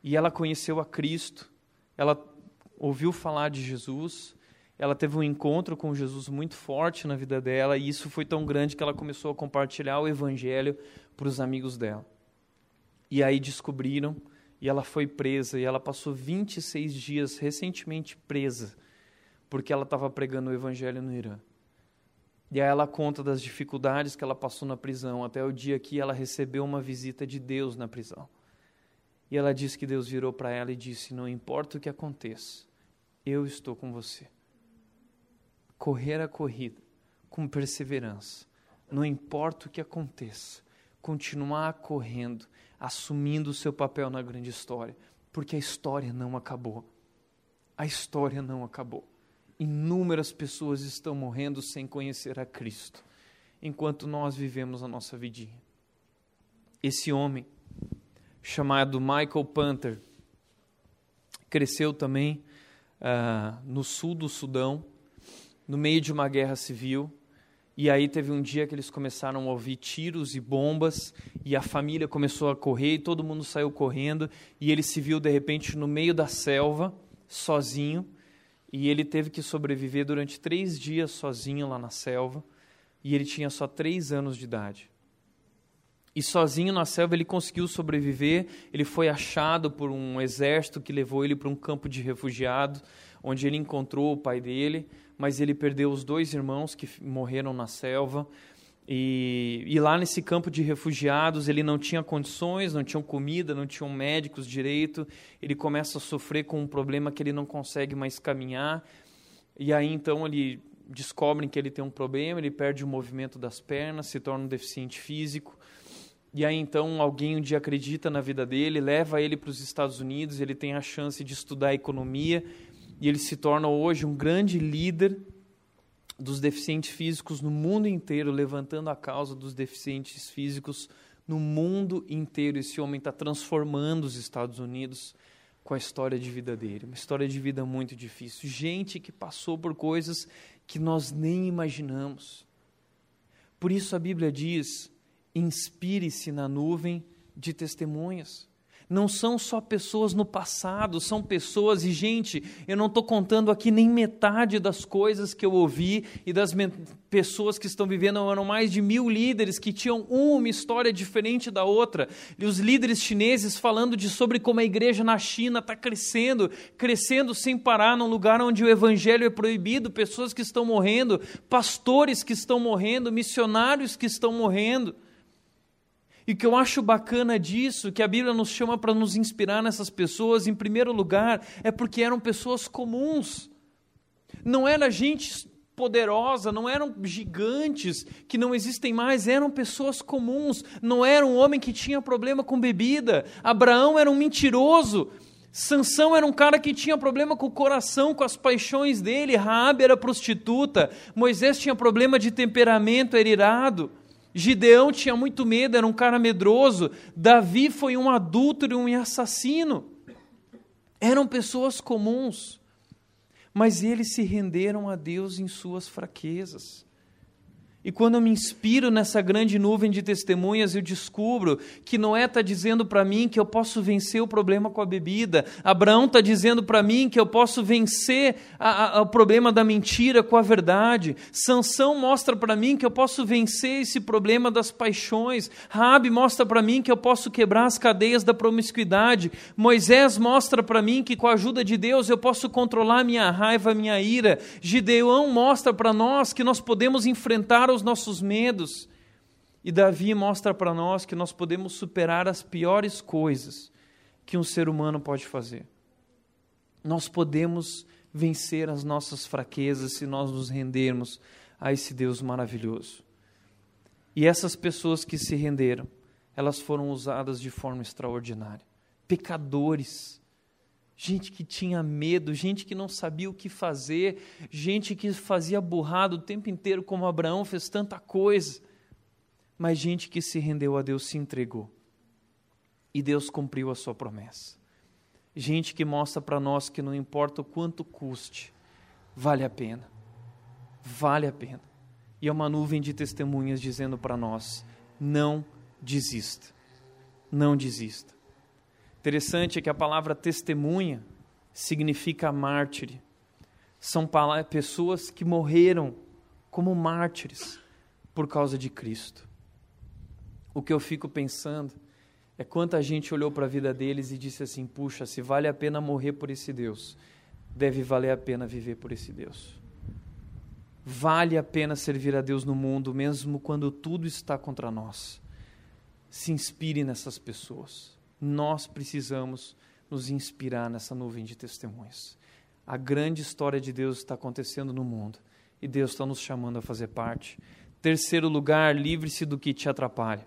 e ela conheceu a Cristo. Ela ouviu falar de Jesus, ela teve um encontro com Jesus muito forte na vida dela, e isso foi tão grande que ela começou a compartilhar o evangelho para os amigos dela. E aí descobriram e ela foi presa e ela passou 26 dias recentemente presa porque ela estava pregando o evangelho no Irã. E aí ela conta das dificuldades que ela passou na prisão até o dia que ela recebeu uma visita de Deus na prisão. E ela disse que Deus virou para ela e disse: Não importa o que aconteça, eu estou com você. Correr a corrida com perseverança, não importa o que aconteça, continuar correndo, assumindo o seu papel na grande história. Porque a história não acabou. A história não acabou. Inúmeras pessoas estão morrendo sem conhecer a Cristo, enquanto nós vivemos a nossa vidinha. Esse homem, chamado Michael Panther, cresceu também uh, no sul do Sudão, no meio de uma guerra civil. E aí teve um dia que eles começaram a ouvir tiros e bombas, e a família começou a correr, e todo mundo saiu correndo, e ele se viu de repente no meio da selva, sozinho, e ele teve que sobreviver durante três dias sozinho lá na selva, e ele tinha só três anos de idade. E sozinho na selva ele conseguiu sobreviver. Ele foi achado por um exército que levou ele para um campo de refugiados, onde ele encontrou o pai dele, mas ele perdeu os dois irmãos que morreram na selva. E, e, lá nesse campo de refugiados ele não tinha condições, não tinha comida, não tinham médicos direito. Ele começa a sofrer com um problema que ele não consegue mais caminhar. E aí então ele descobrem que ele tem um problema, ele perde o movimento das pernas, se torna um deficiente físico. E aí então alguém um dia acredita na vida dele, leva ele para os Estados Unidos, ele tem a chance de estudar economia e ele se torna hoje um grande líder dos deficientes físicos no mundo inteiro, levantando a causa dos deficientes físicos no mundo inteiro. Esse homem está transformando os Estados Unidos com a história de vida dele, uma história de vida muito difícil. Gente que passou por coisas que nós nem imaginamos. Por isso a Bíblia diz inspire-se na nuvem de testemunhas. Não são só pessoas no passado, são pessoas, e gente, eu não estou contando aqui nem metade das coisas que eu ouvi e das pessoas que estão vivendo. Eram mais de mil líderes que tinham uma história diferente da outra. E os líderes chineses falando de sobre como a igreja na China está crescendo, crescendo sem parar, num lugar onde o evangelho é proibido, pessoas que estão morrendo, pastores que estão morrendo, missionários que estão morrendo. E o que eu acho bacana disso, que a Bíblia nos chama para nos inspirar nessas pessoas, em primeiro lugar, é porque eram pessoas comuns. Não era gente poderosa, não eram gigantes que não existem mais, eram pessoas comuns. Não era um homem que tinha problema com bebida. Abraão era um mentiroso. Sansão era um cara que tinha problema com o coração, com as paixões dele. Raabe era prostituta. Moisés tinha problema de temperamento, era irado. Gideão tinha muito medo, era um cara medroso. Davi foi um adúltero e um assassino. Eram pessoas comuns, mas eles se renderam a Deus em suas fraquezas. E quando eu me inspiro nessa grande nuvem de testemunhas, eu descubro que Noé está dizendo para mim que eu posso vencer o problema com a bebida. Abraão está dizendo para mim que eu posso vencer o problema da mentira com a verdade. Sansão mostra para mim que eu posso vencer esse problema das paixões. Rabi mostra para mim que eu posso quebrar as cadeias da promiscuidade. Moisés mostra para mim que com a ajuda de Deus eu posso controlar minha raiva, minha ira. Gideão mostra para nós que nós podemos enfrentar os nossos medos. E Davi mostra para nós que nós podemos superar as piores coisas que um ser humano pode fazer. Nós podemos vencer as nossas fraquezas se nós nos rendermos a esse Deus maravilhoso. E essas pessoas que se renderam, elas foram usadas de forma extraordinária. Pecadores, gente que tinha medo, gente que não sabia o que fazer, gente que fazia burrado o tempo inteiro, como Abraão fez tanta coisa, mas gente que se rendeu a Deus, se entregou. E Deus cumpriu a sua promessa. Gente que mostra para nós que não importa o quanto custe, vale a pena. Vale a pena. E é uma nuvem de testemunhas dizendo para nós: não desista. Não desista. Interessante é que a palavra testemunha significa mártire. São pessoas que morreram como mártires por causa de Cristo. O que eu fico pensando é quanta gente olhou para a vida deles e disse assim: puxa, se vale a pena morrer por esse Deus, deve valer a pena viver por esse Deus. Vale a pena servir a Deus no mundo, mesmo quando tudo está contra nós. Se inspire nessas pessoas nós precisamos nos inspirar nessa nuvem de testemunhas. A grande história de Deus está acontecendo no mundo e Deus está nos chamando a fazer parte. Terceiro lugar, livre-se do que te atrapalha.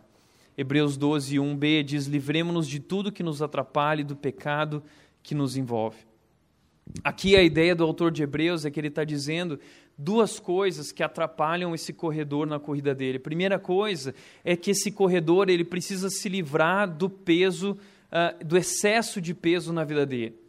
Hebreus 12, 1b diz: Livremos-nos de tudo que nos atrapalhe, do pecado que nos envolve. Aqui a ideia do autor de Hebreus é que ele está dizendo duas coisas que atrapalham esse corredor na corrida dele. Primeira coisa é que esse corredor ele precisa se livrar do peso, uh, do excesso de peso na vida dele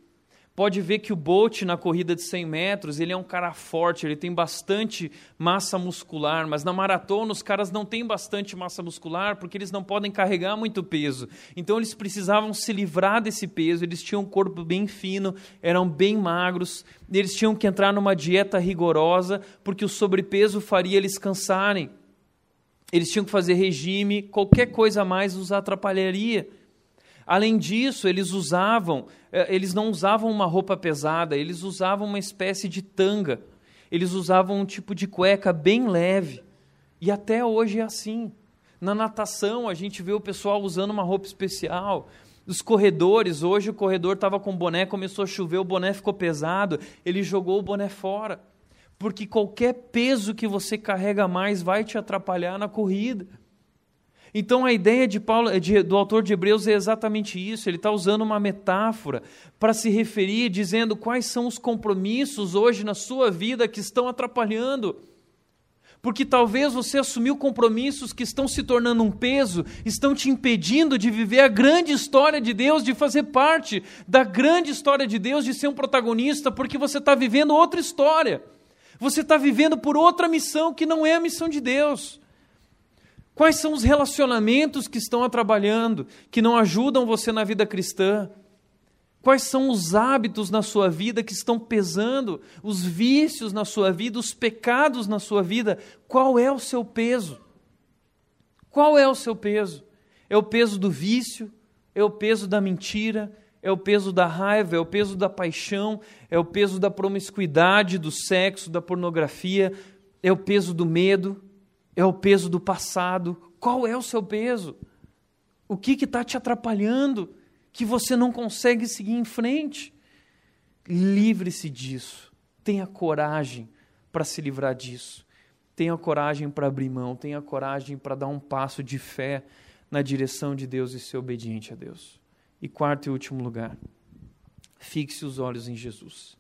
pode ver que o Bolt na corrida de 100 metros, ele é um cara forte, ele tem bastante massa muscular, mas na maratona os caras não têm bastante massa muscular porque eles não podem carregar muito peso. Então eles precisavam se livrar desse peso, eles tinham um corpo bem fino, eram bem magros, eles tinham que entrar numa dieta rigorosa porque o sobrepeso faria eles cansarem. Eles tinham que fazer regime, qualquer coisa a mais os atrapalharia. Além disso, eles usavam, eh, eles não usavam uma roupa pesada, eles usavam uma espécie de tanga. Eles usavam um tipo de cueca bem leve. E até hoje é assim. Na natação, a gente vê o pessoal usando uma roupa especial. Os corredores, hoje o corredor estava com boné, começou a chover, o boné ficou pesado, ele jogou o boné fora. Porque qualquer peso que você carrega mais vai te atrapalhar na corrida. Então a ideia de Paulo, de, do autor de Hebreus é exatamente isso. Ele está usando uma metáfora para se referir, dizendo quais são os compromissos hoje na sua vida que estão atrapalhando. Porque talvez você assumiu compromissos que estão se tornando um peso, estão te impedindo de viver a grande história de Deus, de fazer parte da grande história de Deus, de ser um protagonista, porque você está vivendo outra história. Você está vivendo por outra missão que não é a missão de Deus. Quais são os relacionamentos que estão trabalhando, que não ajudam você na vida cristã? Quais são os hábitos na sua vida que estão pesando, os vícios na sua vida, os pecados na sua vida? Qual é o seu peso? Qual é o seu peso? É o peso do vício? É o peso da mentira? É o peso da raiva? É o peso da paixão? É o peso da promiscuidade, do sexo, da pornografia? É o peso do medo? É o peso do passado. Qual é o seu peso? O que está te atrapalhando que você não consegue seguir em frente? Livre-se disso. Tenha coragem para se livrar disso. Tenha coragem para abrir mão. Tenha coragem para dar um passo de fé na direção de Deus e ser obediente a Deus. E quarto e último lugar, fixe os olhos em Jesus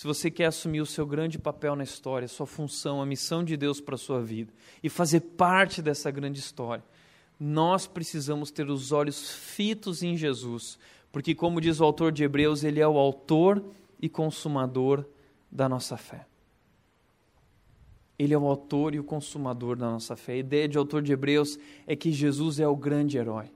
se você quer assumir o seu grande papel na história, sua função, a missão de Deus para a sua vida e fazer parte dessa grande história, nós precisamos ter os olhos fitos em Jesus, porque, como diz o autor de Hebreus, ele é o autor e consumador da nossa fé. Ele é o autor e o consumador da nossa fé. A ideia de autor de Hebreus é que Jesus é o grande herói.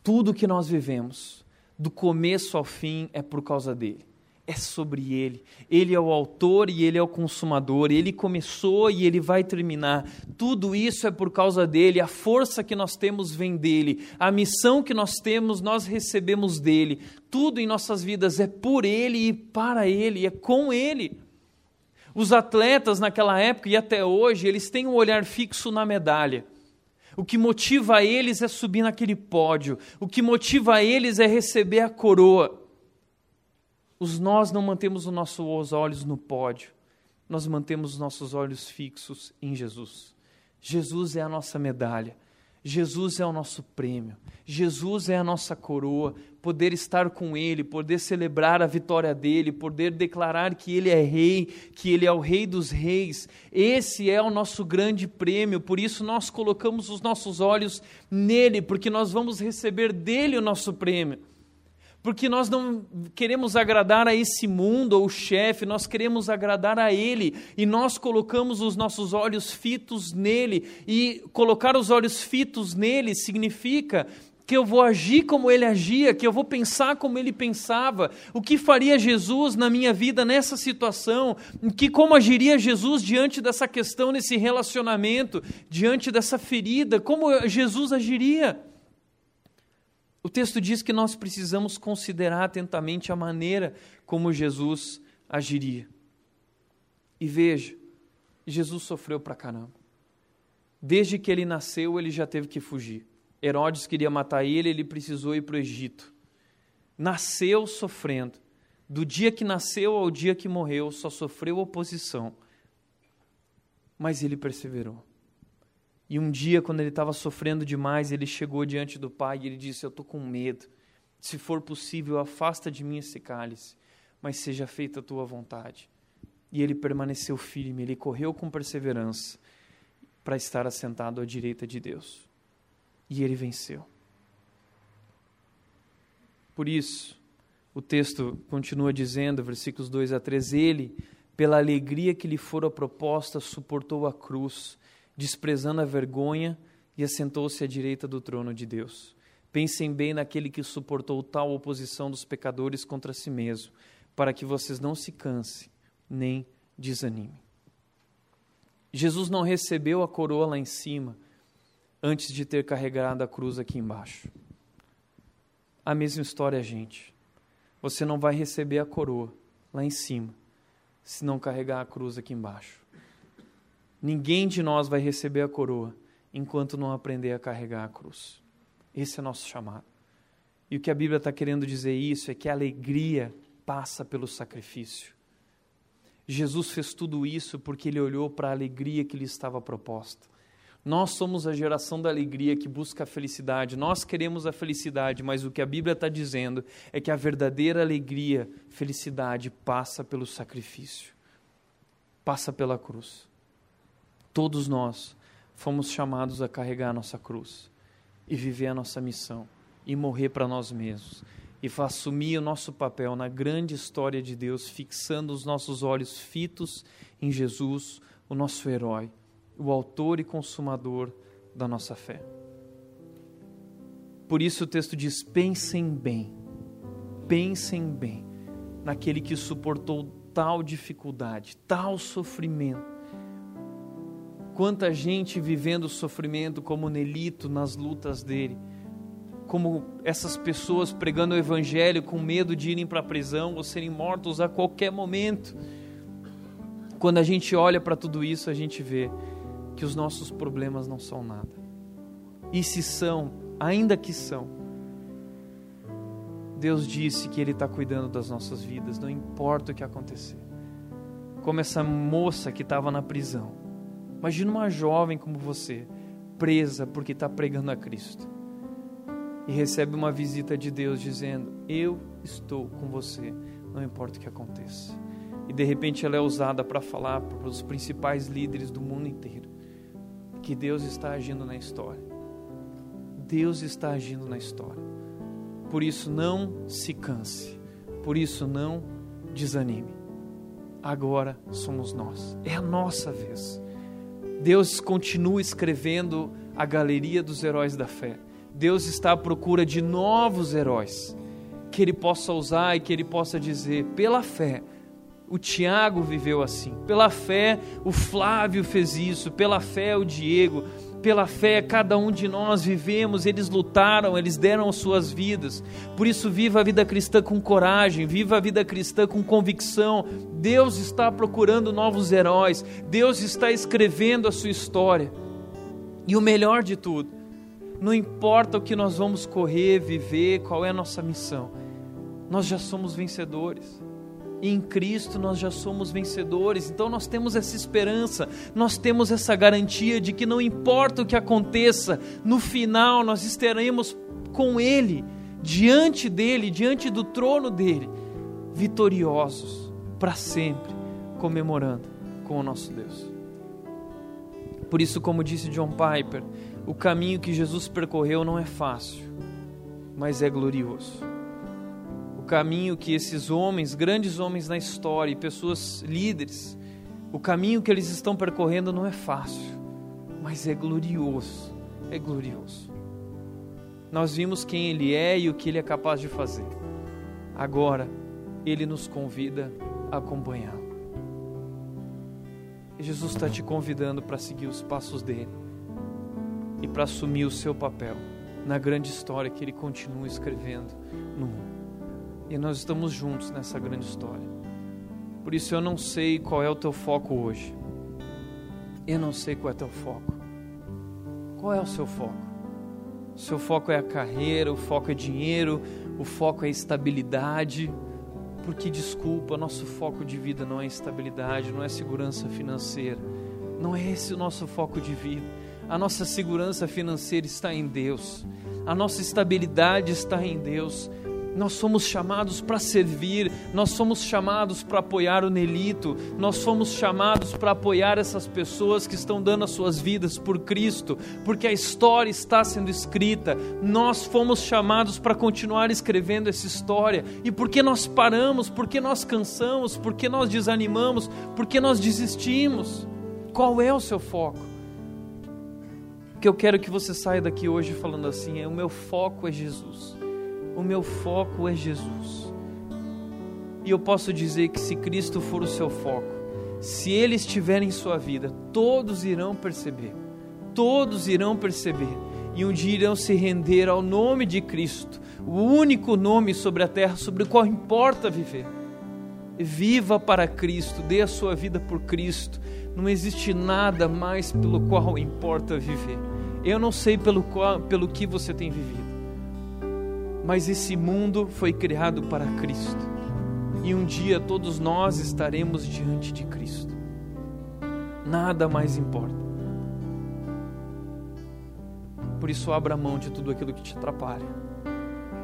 Tudo que nós vivemos, do começo ao fim, é por causa dele é sobre Ele. Ele é o autor e Ele é o consumador. Ele começou e Ele vai terminar. Tudo isso é por causa dele. A força que nós temos vem dele. A missão que nós temos, nós recebemos dele. Tudo em nossas vidas é por Ele e para Ele, é com Ele. Os atletas naquela época e até hoje, eles têm um olhar fixo na medalha. O que motiva eles é subir naquele pódio. O que motiva eles é receber a coroa. Os nós não mantemos os nossos olhos no pódio, nós mantemos os nossos olhos fixos em Jesus. Jesus é a nossa medalha, Jesus é o nosso prêmio, Jesus é a nossa coroa. Poder estar com Ele, poder celebrar a vitória dele, poder declarar que Ele é Rei, que Ele é o Rei dos Reis, esse é o nosso grande prêmio. Por isso nós colocamos os nossos olhos nele, porque nós vamos receber dele o nosso prêmio porque nós não queremos agradar a esse mundo ou o chefe, nós queremos agradar a Ele e nós colocamos os nossos olhos fitos nele. E colocar os olhos fitos nele significa que eu vou agir como ele agia, que eu vou pensar como ele pensava, o que faria Jesus na minha vida nessa situação, que como agiria Jesus diante dessa questão, nesse relacionamento, diante dessa ferida, como Jesus agiria. O texto diz que nós precisamos considerar atentamente a maneira como Jesus agiria. E veja, Jesus sofreu para caramba. Desde que ele nasceu, ele já teve que fugir. Herodes queria matar ele, ele precisou ir para o Egito. Nasceu sofrendo. Do dia que nasceu ao dia que morreu, só sofreu oposição. Mas ele perseverou. E um dia, quando ele estava sofrendo demais, ele chegou diante do pai e ele disse: Eu estou com medo. Se for possível, afasta de mim esse cálice, mas seja feita a tua vontade. E ele permaneceu firme, ele correu com perseverança para estar assentado à direita de Deus. E ele venceu. Por isso, o texto continua dizendo, versículos 2 a 3, ele, pela alegria que lhe fora proposta, suportou a cruz, desprezando a vergonha, e assentou-se à direita do trono de Deus. Pensem bem naquele que suportou tal oposição dos pecadores contra si mesmo, para que vocês não se cansem nem desanimem. Jesus não recebeu a coroa lá em cima antes de ter carregado a cruz aqui embaixo. A mesma história, gente. Você não vai receber a coroa lá em cima se não carregar a cruz aqui embaixo. Ninguém de nós vai receber a coroa enquanto não aprender a carregar a cruz. Esse é nosso chamado. E o que a Bíblia está querendo dizer isso é que a alegria passa pelo sacrifício. Jesus fez tudo isso porque ele olhou para a alegria que lhe estava proposta. Nós somos a geração da alegria que busca a felicidade. Nós queremos a felicidade, mas o que a Bíblia está dizendo é que a verdadeira alegria, felicidade, passa pelo sacrifício, passa pela cruz. Todos nós fomos chamados a carregar a nossa cruz e viver a nossa missão e morrer para nós mesmos e assumir o nosso papel na grande história de Deus, fixando os nossos olhos fitos em Jesus, o nosso herói, o autor e consumador da nossa fé. Por isso o texto diz: pensem bem, pensem bem naquele que suportou tal dificuldade, tal sofrimento. Quanta gente vivendo o sofrimento como Nelito nas lutas dele como essas pessoas pregando o evangelho com medo de irem para a prisão ou serem mortos a qualquer momento. Quando a gente olha para tudo isso, a gente vê que os nossos problemas não são nada. E se são, ainda que são, Deus disse que Ele está cuidando das nossas vidas, não importa o que acontecer. Como essa moça que estava na prisão. Imagina uma jovem como você, presa porque está pregando a Cristo e recebe uma visita de Deus dizendo: Eu estou com você, não importa o que aconteça. E de repente ela é usada para falar para os principais líderes do mundo inteiro que Deus está agindo na história. Deus está agindo na história. Por isso não se canse, por isso não desanime. Agora somos nós, é a nossa vez. Deus continua escrevendo a galeria dos heróis da fé. Deus está à procura de novos heróis que ele possa usar e que ele possa dizer, pela fé, o Tiago viveu assim, pela fé o Flávio fez isso, pela fé o Diego, pela fé cada um de nós vivemos, eles lutaram, eles deram as suas vidas. Por isso, viva a vida cristã com coragem, viva a vida cristã com convicção. Deus está procurando novos heróis, Deus está escrevendo a sua história. E o melhor de tudo, não importa o que nós vamos correr, viver, qual é a nossa missão, nós já somos vencedores. Em Cristo nós já somos vencedores, então nós temos essa esperança, nós temos essa garantia de que não importa o que aconteça, no final nós estaremos com Ele, diante dEle, diante do trono dEle, vitoriosos para sempre, comemorando com o nosso Deus. Por isso, como disse John Piper, o caminho que Jesus percorreu não é fácil, mas é glorioso. Caminho que esses homens, grandes homens na história, e pessoas líderes, o caminho que eles estão percorrendo não é fácil, mas é glorioso. É glorioso. Nós vimos quem Ele é e o que Ele é capaz de fazer. Agora, Ele nos convida a acompanhá-lo. Jesus está te convidando para seguir os passos dele e para assumir o seu papel na grande história que ele continua escrevendo no mundo. E nós estamos juntos nessa grande história. Por isso eu não sei qual é o teu foco hoje. Eu não sei qual é o teu foco. Qual é o seu foco? O seu foco é a carreira, o foco é dinheiro, o foco é estabilidade. Porque, desculpa, nosso foco de vida não é estabilidade, não é segurança financeira. Não é esse o nosso foco de vida A nossa segurança financeira está em Deus. A nossa estabilidade está em Deus. Nós somos chamados para servir, nós somos chamados para apoiar o Nelito, nós somos chamados para apoiar essas pessoas que estão dando as suas vidas por Cristo, porque a história está sendo escrita. Nós fomos chamados para continuar escrevendo essa história. E por que nós paramos? Por que nós cansamos? Por que nós desanimamos? Por que nós desistimos? Qual é o seu foco? que eu quero que você saia daqui hoje falando assim: é o meu foco é Jesus o meu foco é Jesus. E eu posso dizer que se Cristo for o seu foco, se Ele estiver em sua vida, todos irão perceber, todos irão perceber, e um dia irão se render ao nome de Cristo, o único nome sobre a terra sobre o qual importa viver. Viva para Cristo, dê a sua vida por Cristo. Não existe nada mais pelo qual importa viver. Eu não sei pelo, qual, pelo que você tem vivido mas esse mundo foi criado para Cristo. E um dia todos nós estaremos diante de Cristo. Nada mais importa. Por isso abra mão de tudo aquilo que te atrapalha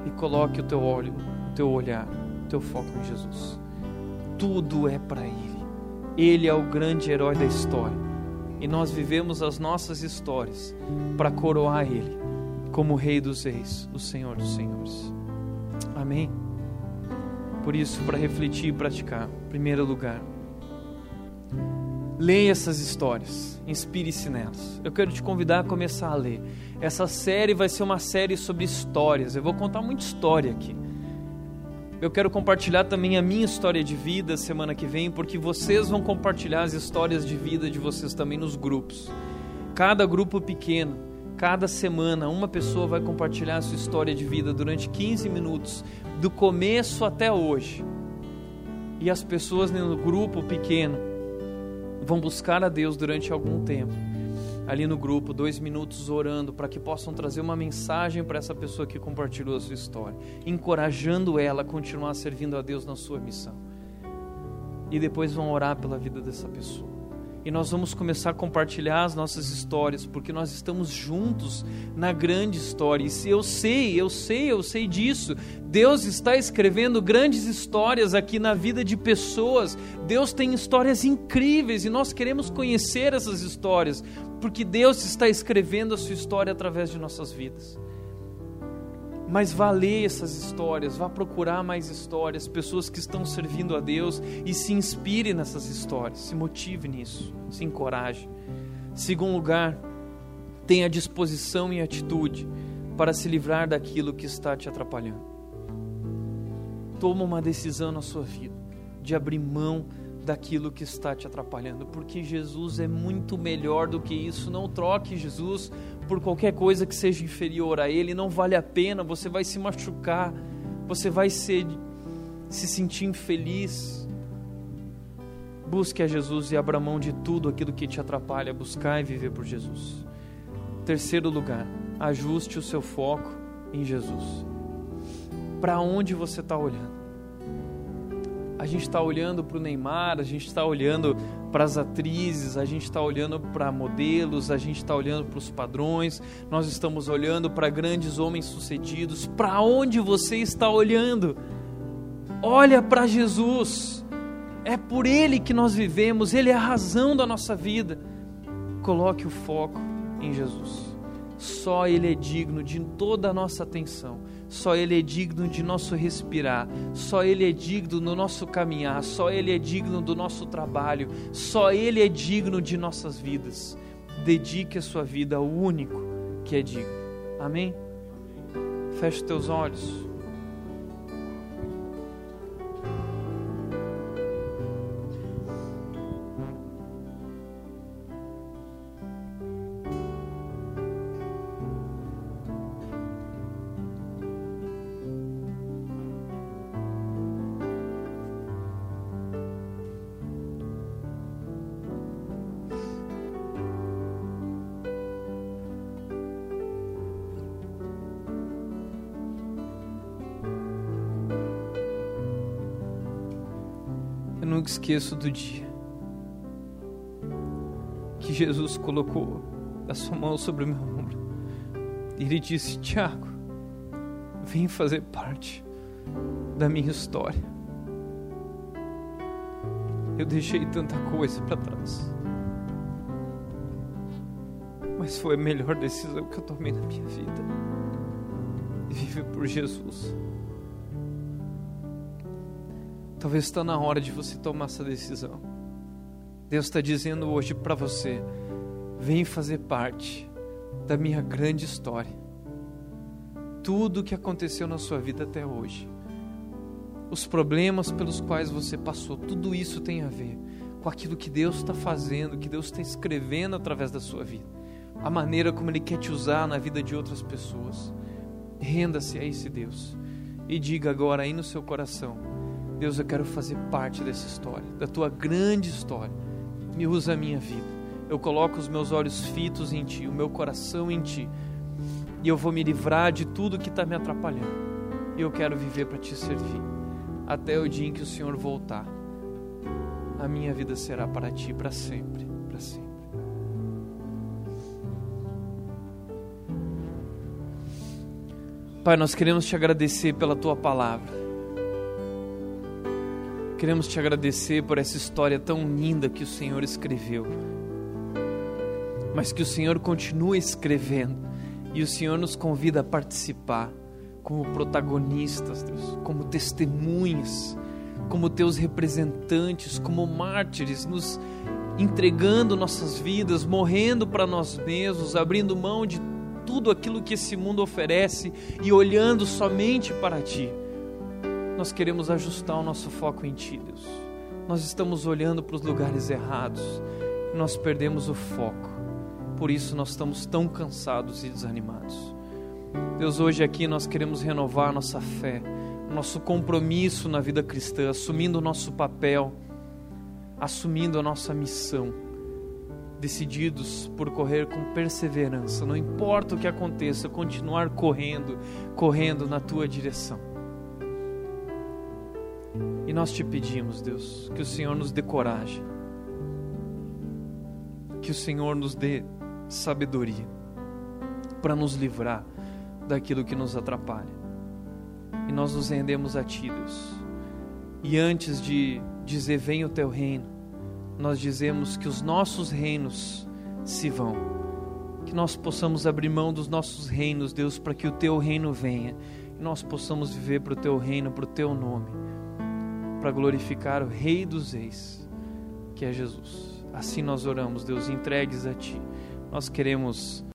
e coloque o teu olho, o teu olhar, o teu foco em Jesus. Tudo é para ele. Ele é o grande herói da história. E nós vivemos as nossas histórias para coroar ele como Rei dos Reis, o Senhor dos Senhores. Amém? Por isso, para refletir e praticar, em primeiro lugar, leia essas histórias, inspire-se nelas. Eu quero te convidar a começar a ler. Essa série vai ser uma série sobre histórias. Eu vou contar muita história aqui. Eu quero compartilhar também a minha história de vida semana que vem, porque vocês vão compartilhar as histórias de vida de vocês também nos grupos. Cada grupo pequeno Cada semana, uma pessoa vai compartilhar a sua história de vida durante 15 minutos, do começo até hoje. E as pessoas no grupo pequeno vão buscar a Deus durante algum tempo. Ali no grupo, dois minutos orando para que possam trazer uma mensagem para essa pessoa que compartilhou a sua história, encorajando ela a continuar servindo a Deus na sua missão. E depois vão orar pela vida dessa pessoa e nós vamos começar a compartilhar as nossas histórias, porque nós estamos juntos na grande história. E se eu sei, eu sei, eu sei disso. Deus está escrevendo grandes histórias aqui na vida de pessoas. Deus tem histórias incríveis e nós queremos conhecer essas histórias, porque Deus está escrevendo a sua história através de nossas vidas. Mas vá ler essas histórias, vá procurar mais histórias, pessoas que estão servindo a Deus e se inspire nessas histórias, se motive nisso, se encoraje. Segundo lugar, tenha disposição e atitude para se livrar daquilo que está te atrapalhando. Toma uma decisão na sua vida de abrir mão daquilo que está te atrapalhando, porque Jesus é muito melhor do que isso. Não troque Jesus por qualquer coisa que seja inferior a Ele, não vale a pena, você vai se machucar, você vai ser, se sentir infeliz. Busque a Jesus e abra mão de tudo aquilo que te atrapalha, buscar e viver por Jesus. Terceiro lugar, ajuste o seu foco em Jesus. Para onde você está olhando? A gente está olhando para o Neymar, a gente está olhando para as atrizes, a gente está olhando para modelos, a gente está olhando para os padrões, nós estamos olhando para grandes homens sucedidos. Para onde você está olhando? Olha para Jesus. É por Ele que nós vivemos, Ele é a razão da nossa vida. Coloque o foco em Jesus. Só Ele é digno de toda a nossa atenção só Ele é digno de nosso respirar, só Ele é digno do nosso caminhar, só Ele é digno do nosso trabalho, só Ele é digno de nossas vidas. Dedique a sua vida ao único que é digno. Amém? Feche teus olhos. Esqueço do dia que Jesus colocou da sua mão sobre o meu ombro. E ele disse: Tiago, vem fazer parte da minha história. Eu deixei tanta coisa para trás. Mas foi a melhor decisão que eu tomei na minha vida. Viver por Jesus. Talvez está na hora de você tomar essa decisão. Deus está dizendo hoje para você: vem fazer parte da minha grande história. Tudo o que aconteceu na sua vida até hoje, os problemas pelos quais você passou, tudo isso tem a ver com aquilo que Deus está fazendo, que Deus está escrevendo através da sua vida, a maneira como Ele quer te usar na vida de outras pessoas. Renda-se a esse Deus e diga agora aí no seu coração: Deus, eu quero fazer parte dessa história, da tua grande história. Me usa a minha vida. Eu coloco os meus olhos fitos em Ti, o meu coração em Ti, e eu vou me livrar de tudo que está me atrapalhando. E eu quero viver para Te servir, até o dia em que o Senhor voltar. A minha vida será para Ti, para sempre, para sempre. Pai, nós queremos te agradecer pela tua palavra. Queremos te agradecer por essa história tão linda que o Senhor escreveu. Mas que o Senhor continue escrevendo e o Senhor nos convida a participar como protagonistas, Deus, como testemunhas, como teus representantes, como mártires, nos entregando nossas vidas, morrendo para nós mesmos, abrindo mão de tudo aquilo que esse mundo oferece e olhando somente para ti. Nós queremos ajustar o nosso foco em ti, Deus. Nós estamos olhando para os lugares errados nós perdemos o foco. Por isso nós estamos tão cansados e desanimados. Deus, hoje aqui nós queremos renovar nossa fé, nosso compromisso na vida cristã, assumindo o nosso papel, assumindo a nossa missão decididos por correr com perseverança, não importa o que aconteça, continuar correndo, correndo na tua direção. E nós te pedimos, Deus, que o Senhor nos dê coragem, que o Senhor nos dê sabedoria para nos livrar daquilo que nos atrapalha. E nós nos rendemos a Ti, Deus. E antes de dizer venha o teu reino, nós dizemos que os nossos reinos se vão. Que nós possamos abrir mão dos nossos reinos, Deus, para que o teu reino venha. E nós possamos viver para o teu reino, para o teu nome, para glorificar o Rei dos Reis, que é Jesus. Assim nós oramos, Deus, entregues a ti. Nós queremos